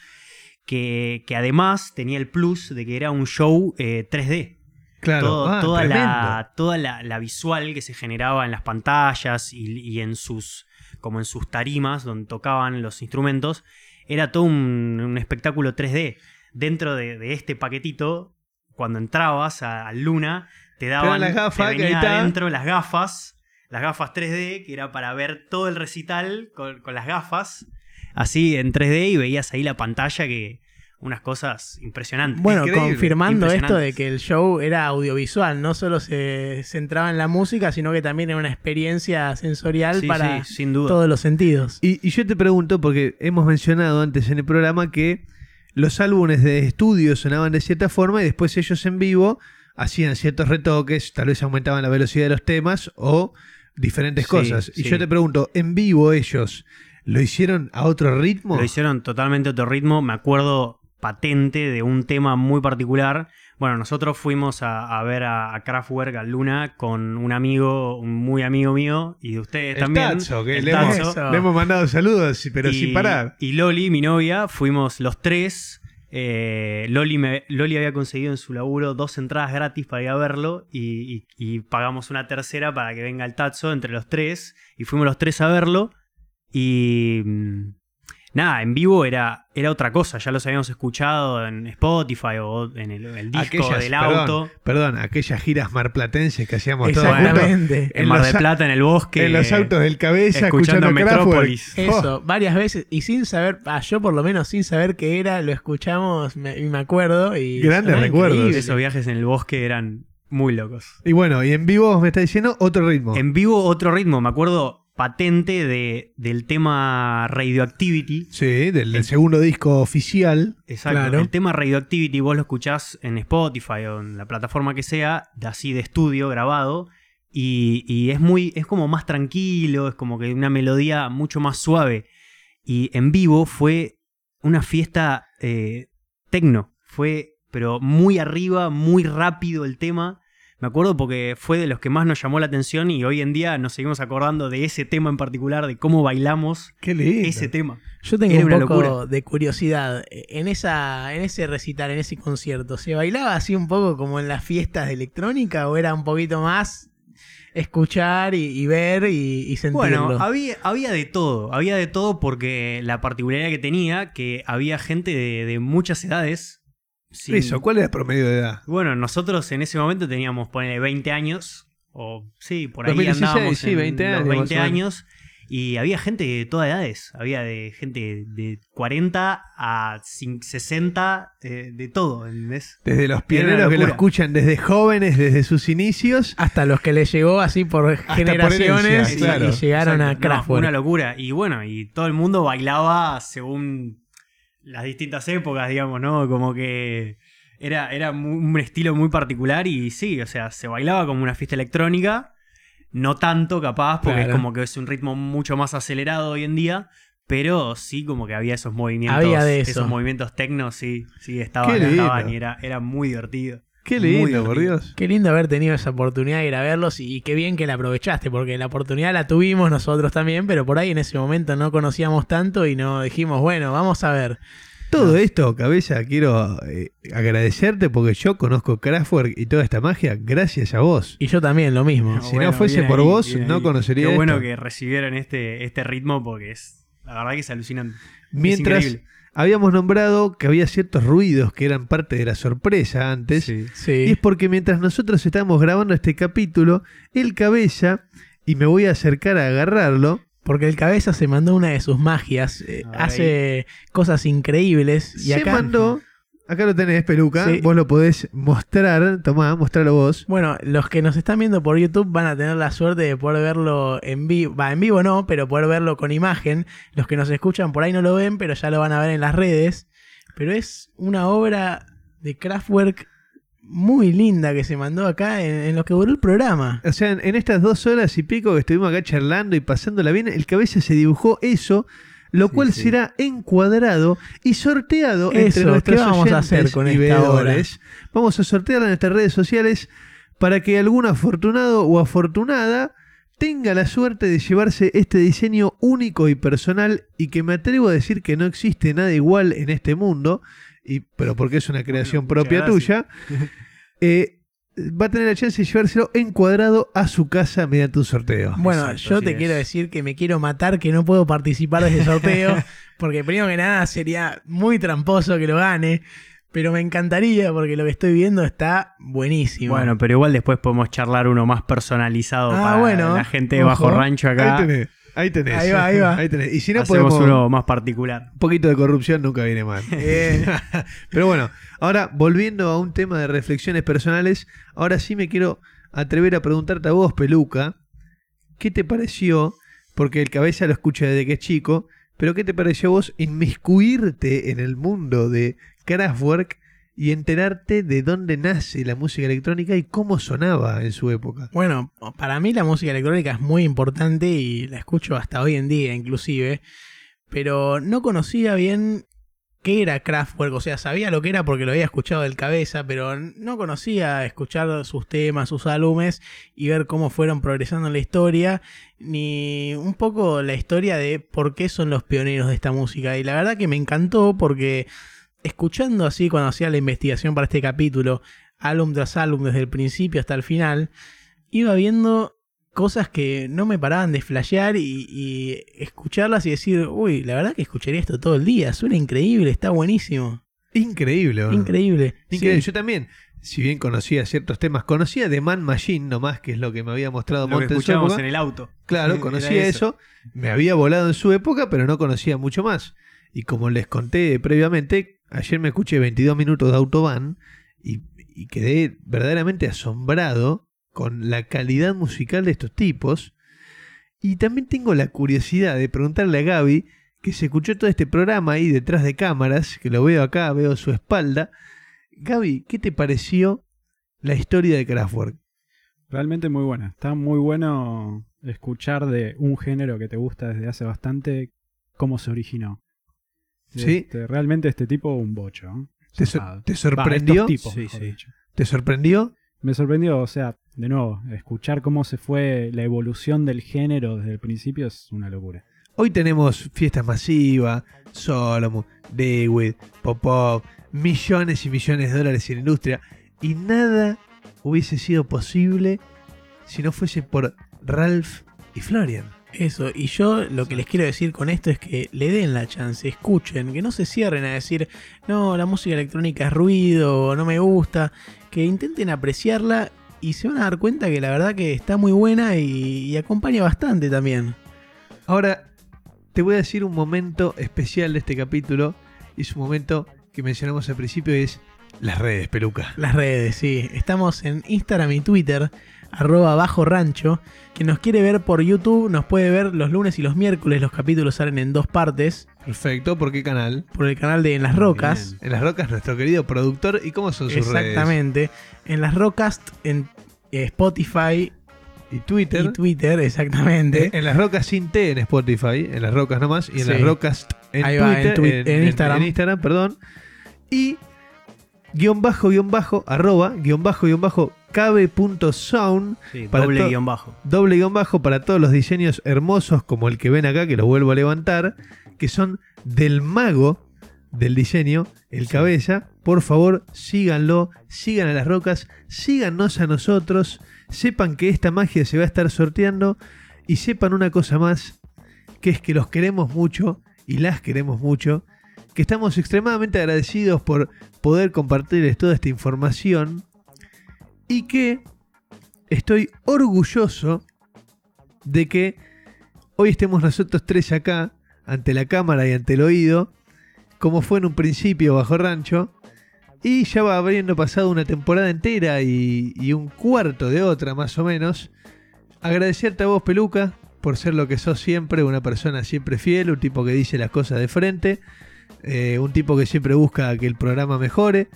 Speaker 4: que, que además tenía el plus de que era un show eh, 3D.
Speaker 2: Claro,
Speaker 4: Todo-
Speaker 2: ah,
Speaker 4: toda la, toda la, la visual que se generaba en las pantallas y, y en sus como en sus tarimas donde tocaban los instrumentos era todo un, un espectáculo 3D dentro de, de este paquetito cuando entrabas a, a Luna te daban
Speaker 2: las gafas,
Speaker 4: te venía adentro las gafas las gafas 3D que era para ver todo el recital con, con las gafas así en 3D y veías ahí la pantalla que unas cosas impresionantes
Speaker 1: Bueno,
Speaker 2: Increíble,
Speaker 1: confirmando esto de que el show era audiovisual, no solo se centraba en la música, sino que también era una experiencia sensorial
Speaker 4: Sí,
Speaker 1: para
Speaker 4: sí, sin duda
Speaker 1: todos los sentidos.
Speaker 2: Y, y yo te pregunto, porque hemos mencionado antes en el programa que los álbumes de estudio sonaban de cierta forma y después ellos en vivo hacían ciertos retoques, tal vez aumentaban la velocidad de los temas o diferentes
Speaker 4: Sí,
Speaker 2: cosas. Y
Speaker 4: sí.
Speaker 2: yo te pregunto, ¿en vivo ellos lo hicieron a otro ritmo?
Speaker 4: Lo hicieron totalmente a otro ritmo. Me acuerdo patente de un tema muy particular. Bueno, nosotros fuimos a, a ver a, a Kraftwerk, a Luna, con un amigo, un muy amigo mío, y de ustedes
Speaker 2: El
Speaker 4: también.
Speaker 2: Tatso, que
Speaker 4: el
Speaker 2: le hemos,
Speaker 4: Tatso.
Speaker 2: le hemos mandado saludos, pero
Speaker 4: y,
Speaker 2: sin parar.
Speaker 4: Y Loli, mi novia, fuimos los tres. Eh, Loli, me- Loli había conseguido en su laburo dos entradas gratis para ir a verlo y, y- y pagamos una tercera para que venga el Tatso entre los tres y fuimos los tres a verlo y mm, nada, en vivo era, era otra cosa, ya los habíamos escuchado en Spotify o en el, el disco del auto,
Speaker 2: Perdón, aquellas giras marplatenses que hacíamos todos juntos.
Speaker 1: Exactamente.
Speaker 4: en
Speaker 2: en
Speaker 4: Mar del Plata, en el bosque.
Speaker 2: En los autos del cabeza,
Speaker 4: escuchando
Speaker 2: escuchando, Kraftwerk.
Speaker 4: Metrópolis.
Speaker 2: Oh,
Speaker 1: Eso, varias veces, y sin saber, ah, yo por lo menos sin saber qué era, lo escuchamos y me acuerdo. Y
Speaker 2: Grandes recuerdos.
Speaker 1: increíble.
Speaker 4: Esos viajes en el bosque eran muy locos.
Speaker 2: Y bueno, y en vivo vos me está diciendo otro ritmo.
Speaker 4: En vivo otro ritmo, me acuerdo patente de, del tema Radioactivity.
Speaker 2: Sí, del, del segundo disco oficial.
Speaker 4: Exacto.
Speaker 1: Claro.
Speaker 4: El tema Radioactivity vos lo escuchás en Spotify o en la plataforma que sea, de así de estudio grabado. Y, y es muy. es como más tranquilo, es como que una melodía mucho más suave. Y en vivo fue una fiesta eh, tecno. Fue, pero muy arriba, muy rápido el tema. Me acuerdo porque fue de los que más nos llamó la atención y hoy en día nos seguimos acordando de ese tema en particular, de cómo bailamos
Speaker 2: Qué lindo.
Speaker 4: ese tema.
Speaker 1: Yo tengo
Speaker 4: Era
Speaker 1: un poco
Speaker 4: locura.
Speaker 1: de curiosidad. En, esa, en ese recital, en ese concierto, ¿se bailaba así un poco como en las fiestas de electrónica o era un poquito más escuchar y, y ver y, y sentirlo?
Speaker 4: Bueno, había, había de todo, había de todo porque la particularidad que tenía, que había gente de, de muchas edades. Sin-
Speaker 2: Eso, ¿cuál era el promedio de edad?
Speaker 4: Bueno, nosotros en ese momento teníamos, ponele, 20 años, o sí, por ahí
Speaker 2: 2016,
Speaker 4: andábamos
Speaker 2: sí,
Speaker 4: en
Speaker 2: 20
Speaker 4: los
Speaker 2: años,
Speaker 4: 20
Speaker 2: más o menos.
Speaker 4: años, y había gente de todas edades, había de gente de 40 a cin- 60, eh, de todo, ¿entendés?
Speaker 2: Desde los pioneros que lo escuchan desde jóvenes, desde sus inicios.
Speaker 1: Hasta los que les llegó así por
Speaker 2: por
Speaker 1: generaciones
Speaker 2: herencia,
Speaker 1: y-
Speaker 2: claro.
Speaker 1: y, llegaron a.
Speaker 4: No,
Speaker 1: Kraftwerk.
Speaker 4: una locura. Y bueno, y todo el mundo bailaba según las distintas épocas, digamos, ¿no? Como que era, era un estilo muy particular y sí, o sea, se bailaba como una fiesta electrónica. No tanto, capaz, porque
Speaker 1: Claro.
Speaker 4: es como que es un ritmo mucho más acelerado hoy en día. Pero sí, como que había esos movimientos.
Speaker 1: Había de eso.
Speaker 4: Esos movimientos tecno, sí, sí, estaban, estaban y era, era muy divertido.
Speaker 2: Qué lindo, por. Dios.
Speaker 1: Qué lindo haber tenido esa oportunidad de ir a verlos y qué bien que la aprovechaste, porque la oportunidad la tuvimos nosotros también, pero por ahí en ese momento no conocíamos tanto y no dijimos, bueno, vamos a ver.
Speaker 2: Todo esto, cabeza, quiero eh, agradecerte porque yo conozco Kraftwerk y toda esta magia gracias a vos.
Speaker 1: Y yo también, lo mismo.
Speaker 2: Si no fuese por vos, no conocería
Speaker 4: Qué bueno que recibieron este, este ritmo porque es, la verdad que es alucinante.
Speaker 2: Mientras habíamos nombrado que había ciertos ruidos que eran parte de la sorpresa antes.
Speaker 4: Sí.
Speaker 2: Y es porque mientras nosotros estábamos grabando este capítulo, el cabeza, y me voy a acercar a agarrarlo,
Speaker 1: Porque el cabeza se mandó una de sus magias, eh, hace cosas increíbles y
Speaker 2: se
Speaker 1: acá
Speaker 2: mandó Acá lo tenés, peluca.
Speaker 1: Sí.
Speaker 2: Vos lo podés mostrar. Tomá, mostralo vos.
Speaker 1: Bueno, los que nos están viendo por YouTube van a tener la suerte de poder verlo en vivo. Va, en vivo no, pero poder verlo con imagen. Los que nos escuchan por ahí no lo ven, pero ya lo van a ver en las redes. Pero es una obra de Kraftwerk muy linda que se mandó acá en, en lo que duró el programa.
Speaker 2: O sea, en, en estas dos horas y pico que estuvimos acá charlando y pasándola bien, el cabeza se dibujó eso, lo
Speaker 3: Sí,
Speaker 2: cual
Speaker 3: sí.
Speaker 2: será encuadrado y sorteado
Speaker 1: Eso,
Speaker 2: entre nuestros
Speaker 1: ¿qué vamos a hacer con
Speaker 2: y veedores. Vamos a sortearla en nuestras redes sociales para que algún afortunado o afortunada tenga la suerte de llevarse este diseño único y personal y que me atrevo a decir que no existe nada igual en este mundo, y, pero porque es una creación propia
Speaker 4: gracias.
Speaker 2: tuya, eh, va a tener la chance de llevárselo encuadrado a su casa mediante un sorteo.
Speaker 1: Bueno,
Speaker 4: Exacto,
Speaker 1: yo te
Speaker 4: es.
Speaker 1: quiero decir que me quiero matar, que no puedo participar de ese sorteo, porque primero que nada sería muy tramposo que lo gane, pero me encantaría porque lo que estoy viendo está buenísimo.
Speaker 4: Bueno, pero igual después podemos charlar uno más personalizado
Speaker 1: Ah,
Speaker 4: para
Speaker 1: bueno.
Speaker 4: la gente de
Speaker 1: Ojo.
Speaker 4: Bajo Rancho acá.
Speaker 2: Ahí tenés, ahí tenés.
Speaker 1: Ahí va, ahí va.
Speaker 2: tenés. Y si no
Speaker 4: Hacemos
Speaker 2: podemos...
Speaker 4: uno más particular.
Speaker 2: Un poquito de corrupción nunca viene mal.
Speaker 1: Eh,
Speaker 2: Pero bueno, ahora volviendo a un tema de reflexiones personales, ahora sí me quiero atrever a preguntarte a vos, Peluca, ¿qué te pareció? Porque el cabeza lo escucha desde que es chico, pero ¿qué te pareció a vos inmiscuirte en el mundo de Kraftwerk y enterarte de dónde nace la música electrónica y cómo sonaba en su época?
Speaker 1: bueno, para mí la música electrónica es muy importante y la escucho hasta hoy en día inclusive, pero no conocía bien qué era Kraftwerk, o sea, sabía lo que era porque lo había escuchado del cabeza, pero no conocía escuchar sus temas, sus álbumes y ver cómo fueron progresando en la historia, ni un poco la historia de por qué son los pioneros de esta música. Y la verdad que me encantó porque escuchando así cuando hacía la investigación para este capítulo, álbum tras álbum desde el principio hasta el final, iba viendo cosas que no me paraban de flashear y, y escucharlas y decir, uy, la verdad que escucharía esto todo el día, suena increíble, está buenísimo.
Speaker 2: Increíble.
Speaker 1: Increíble.
Speaker 2: Increíble.
Speaker 1: Sí.
Speaker 2: Yo también, si bien conocía ciertos temas, conocía The Man Machine nomás, que es lo que me había mostrado
Speaker 4: Lo que
Speaker 2: Monte en su
Speaker 4: escuchábamos
Speaker 2: época.
Speaker 4: en el auto.
Speaker 2: Claro, conocía eso. Me había volado en su época, pero no conocía mucho más. Y como les conté previamente, ayer me escuché 22 minutos de Autobahn y, quedé verdaderamente asombrado con la calidad musical de estos tipos. Y también tengo la curiosidad de preguntarle a Gaby, que se escuchó todo este programa ahí detrás de cámaras, que lo veo acá, veo su espalda. Gaby, ¿qué te pareció la historia de Kraftwerk?
Speaker 3: Realmente muy buena. Está muy bueno escuchar de un género que te gusta desde hace bastante cómo se originó.
Speaker 2: Sí.
Speaker 3: Este, realmente este tipo un bocho. ¿eh?
Speaker 2: ¿Te, sorprendió?
Speaker 3: tipos,
Speaker 4: Sí, sí.
Speaker 2: ¿Te sorprendió?
Speaker 3: Me sorprendió, o sea, de nuevo, escuchar cómo se fue la evolución del género desde el principio es una locura.
Speaker 2: Hoy tenemos fiestas masivas, Solomon, David, Popov, millones y millones de dólares en industria, y nada hubiese sido posible si no fuese por Ralph y Florian.
Speaker 1: Eso, y yo lo que les quiero decir con esto es que le den la chance, escuchen, que no se cierren a decir, no, la música electrónica es ruido, no me gusta, que intenten apreciarla y se van a dar cuenta que la verdad que está muy buena y, y acompaña bastante también.
Speaker 2: Ahora, te voy a decir un momento especial de este capítulo, y es un momento que mencionamos al principio, y es las redes, peluca.
Speaker 1: Las redes, sí. Estamos en Instagram y Twitter, arroba bajo rancho. Quien nos quiere ver por YouTube nos puede ver los lunes y los miércoles. Los capítulos salen en dos partes
Speaker 2: Perfecto, ¿por qué canal?
Speaker 1: por el canal de En las Rocas.
Speaker 4: Bien.
Speaker 2: En las rocas, nuestro querido productor, ¿y cómo son sus redes?
Speaker 1: Exactamente. En las Rocas, en eh, Spotify
Speaker 2: Y Twitter.
Speaker 1: y Twitter, exactamente.
Speaker 2: Eh, En las rocas sin T en Spotify, en las rocas nomás, y en
Speaker 1: Sí.
Speaker 2: las rocas en
Speaker 1: Ahí va, en
Speaker 2: Twitter,
Speaker 1: twi- en Instagram.
Speaker 2: en Instagram, perdón. Y guion bajo, guion bajo, arroba, guion bajo, guion bajo, cabe.sound,
Speaker 4: Sí,
Speaker 2: Para
Speaker 4: doble guion bajo.
Speaker 2: doble guion bajo para todos los diseños hermosos como el que ven acá, que los vuelvo a levantar, que son del mago del diseño, el cabeza. Por favor, síganlo, sigan a las rocas, síganos a nosotros, sepan que esta magia se va a estar sorteando y sepan una cosa más, que es que los queremos mucho y las queremos mucho, que estamos extremadamente agradecidos por poder compartirles toda esta información y que estoy orgulloso de que hoy estemos nosotros tres acá, ante la cámara y ante el oído, como fue en un principio bajo rancho, Y ya va habiendo pasado una temporada entera y, un cuarto de otra más o menos. Agradecerte a vos, Peluca, por ser lo que sos siempre, una persona siempre fiel, un tipo que dice las cosas de frente, eh, un tipo que siempre busca que el programa mejore.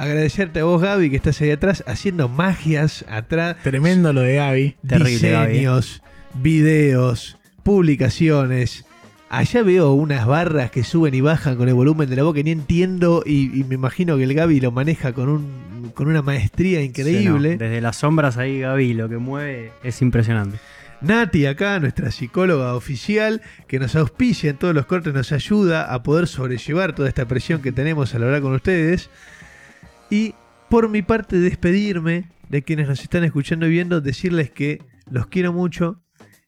Speaker 2: Agradecerte a vos, Gaby, que estás ahí atrás haciendo magias atrás.
Speaker 1: Tremendo lo de Gaby.
Speaker 4: Terrible, Gaby.
Speaker 2: diseños, videos, publicaciones. Allá veo unas barras que suben y bajan con el volumen de la voz que ni entiendo y, y me imagino que el Gaby lo maneja con, un, con una maestría increíble.
Speaker 4: Sí, no, Desde las sombras ahí, Gaby, lo que mueve es impresionante.
Speaker 2: Nati acá, nuestra psicóloga oficial, que nos auspicia en todos los cortes, nos ayuda a poder sobrellevar toda esta presión que tenemos al hablar con ustedes. Y por mi parte despedirme de quienes nos están escuchando y viendo, decirles que los quiero mucho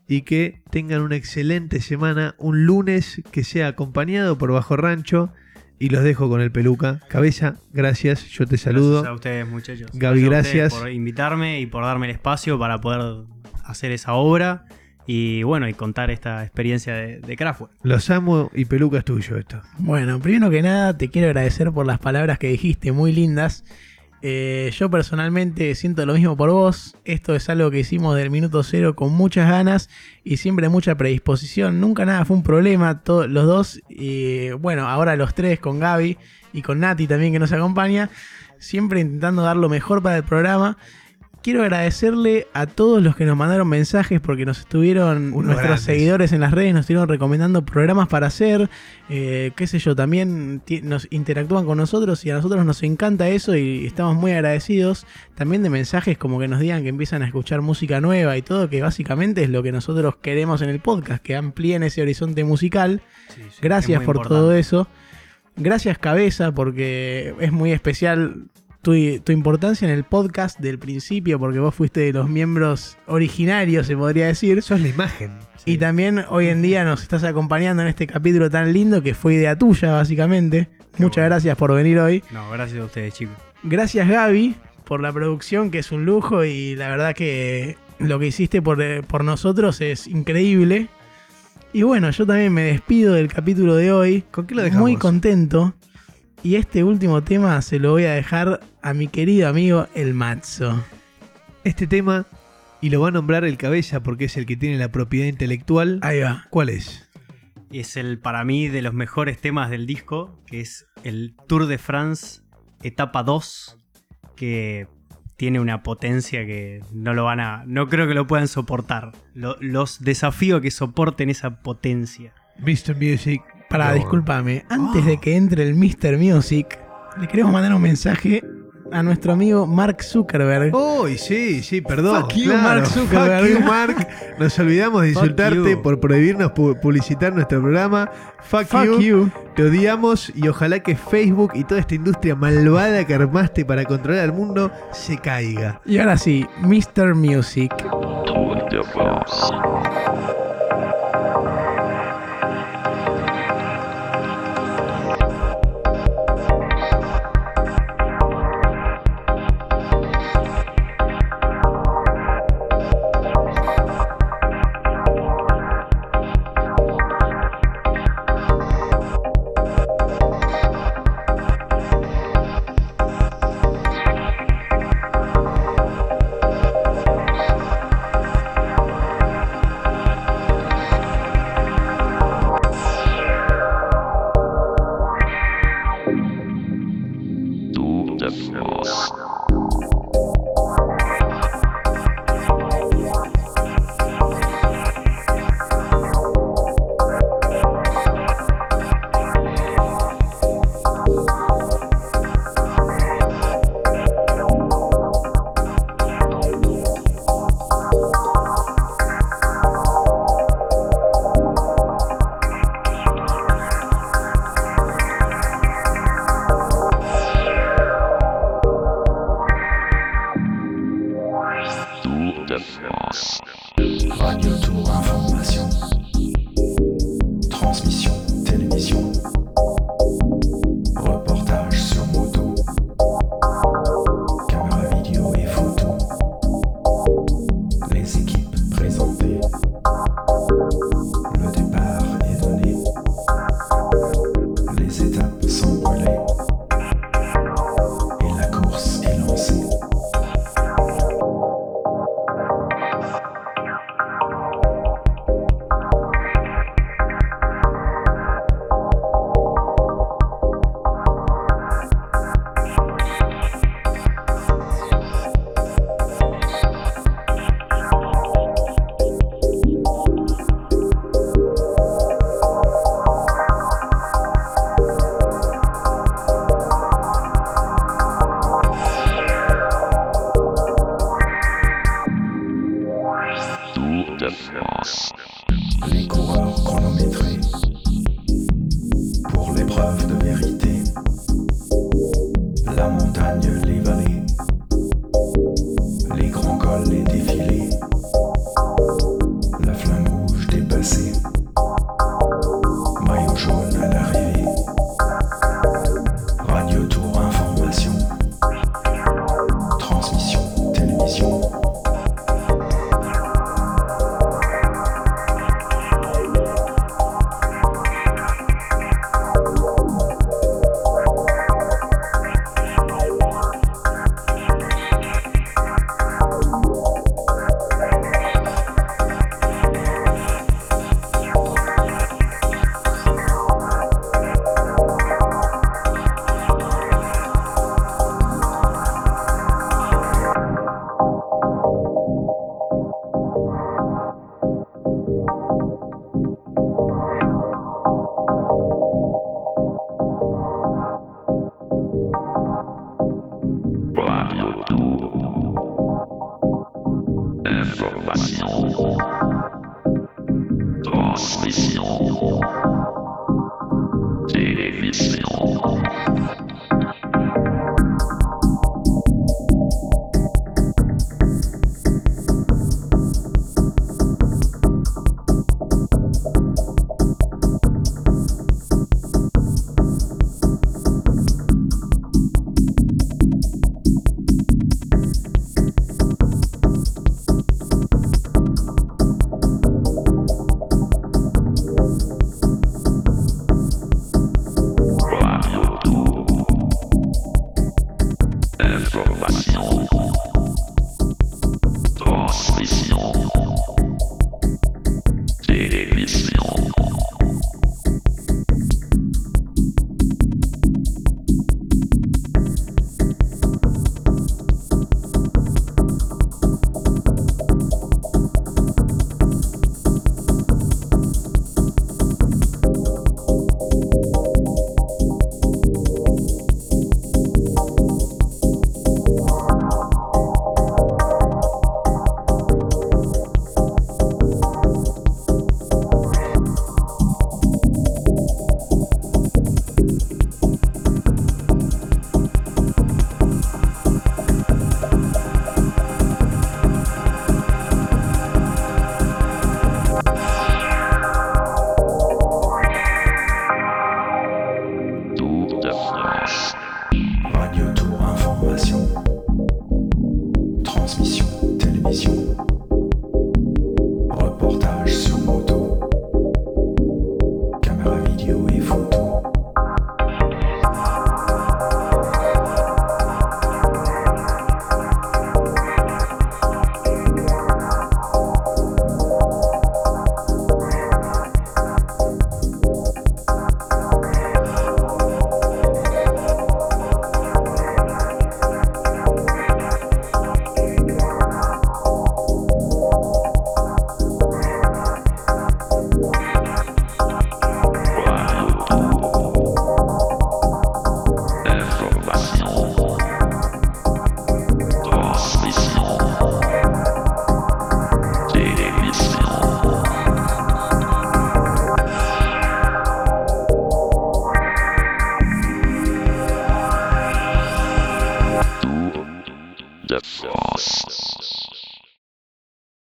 Speaker 2: y que tengan una excelente semana, un lunes que sea acompañado por Bajo Rancho y los dejo con el peluca. Cabeza, gracias, yo te saludo.
Speaker 4: Gracias a ustedes, muchachos.
Speaker 2: Gaby, gracias.
Speaker 4: por invitarme y por darme el espacio para poder hacer esa obra y bueno, y contar esta experiencia de, de Kraftwerk.
Speaker 2: Los amo y peluca es tuyo esto.
Speaker 1: Bueno, primero que nada te quiero agradecer por las palabras que dijiste, muy lindas. Eh, yo personalmente siento lo mismo por vos. Esto es algo que hicimos del minuto cero con muchas ganas y siempre mucha predisposición. Nunca nada fue un problema, todos los dos. Y bueno, ahora los tres con Gaby y con Nati también que nos acompaña. Siempre intentando dar lo mejor para el programa. Quiero agradecerle a todos los que nos mandaron mensajes porque nos estuvieron,
Speaker 2: Unos
Speaker 1: nuestros
Speaker 2: grandes.
Speaker 1: seguidores en las redes nos estuvieron recomendando programas para hacer, eh, qué sé yo, también nos interactúan con nosotros y a nosotros nos encanta eso y estamos muy agradecidos. También de mensajes como que nos digan que empiezan a escuchar música nueva y todo, que básicamente es lo que nosotros queremos en el podcast, que amplíen ese horizonte musical. Gracias por todo eso. Gracias Cabeza porque es muy especial tu, tu importancia en el podcast del principio porque vos fuiste de los miembros originarios, se podría decir.
Speaker 2: Eso es la imagen.
Speaker 1: Y también hoy en día nos estás acompañando en este capítulo tan lindo que fue idea tuya básicamente. Muchas
Speaker 4: bueno.
Speaker 1: gracias por venir hoy.
Speaker 4: No, gracias a ustedes, chicos.
Speaker 1: Gracias Gaby por la producción que es un lujo y la verdad que lo que hiciste por, eh, por nosotros es increíble. Y bueno, yo también me despido del capítulo de hoy.
Speaker 2: ¿Con qué lo dejamos?
Speaker 1: Muy contento. Y este último tema se lo voy a dejar a mi querido amigo El Matzo.
Speaker 2: Este tema, y lo va a nombrar el cabeza porque es el que tiene la propiedad intelectual.
Speaker 1: Ahí va.
Speaker 2: ¿Cuál es?
Speaker 4: Es el, para mí, de los mejores temas del disco, que es el Tour de France, etapa 2, que tiene una potencia que no lo van a. No creo que lo puedan soportar. Lo- los desafío que soporten esa potencia.
Speaker 2: Mr. Music.
Speaker 1: Para,
Speaker 2: No.
Speaker 1: discúlpame. Antes de que entre el Mr. Music, le queremos mandar un mensaje a nuestro amigo Mark Zuckerberg.
Speaker 2: Oh, y sí, sí, perdón.
Speaker 1: Fuck you,
Speaker 2: claro.
Speaker 1: Mark Zuckerberg.
Speaker 2: Fuck you, Mark. Nos olvidamos de insultarte por prohibirnos pu- publicitar nuestro programa. Fuck,
Speaker 1: Fuck
Speaker 2: you.
Speaker 1: you.
Speaker 2: Te odiamos y ojalá que Facebook y toda esta industria malvada que armaste para controlar al mundo se caiga.
Speaker 1: Y ahora sí, Mr. Music.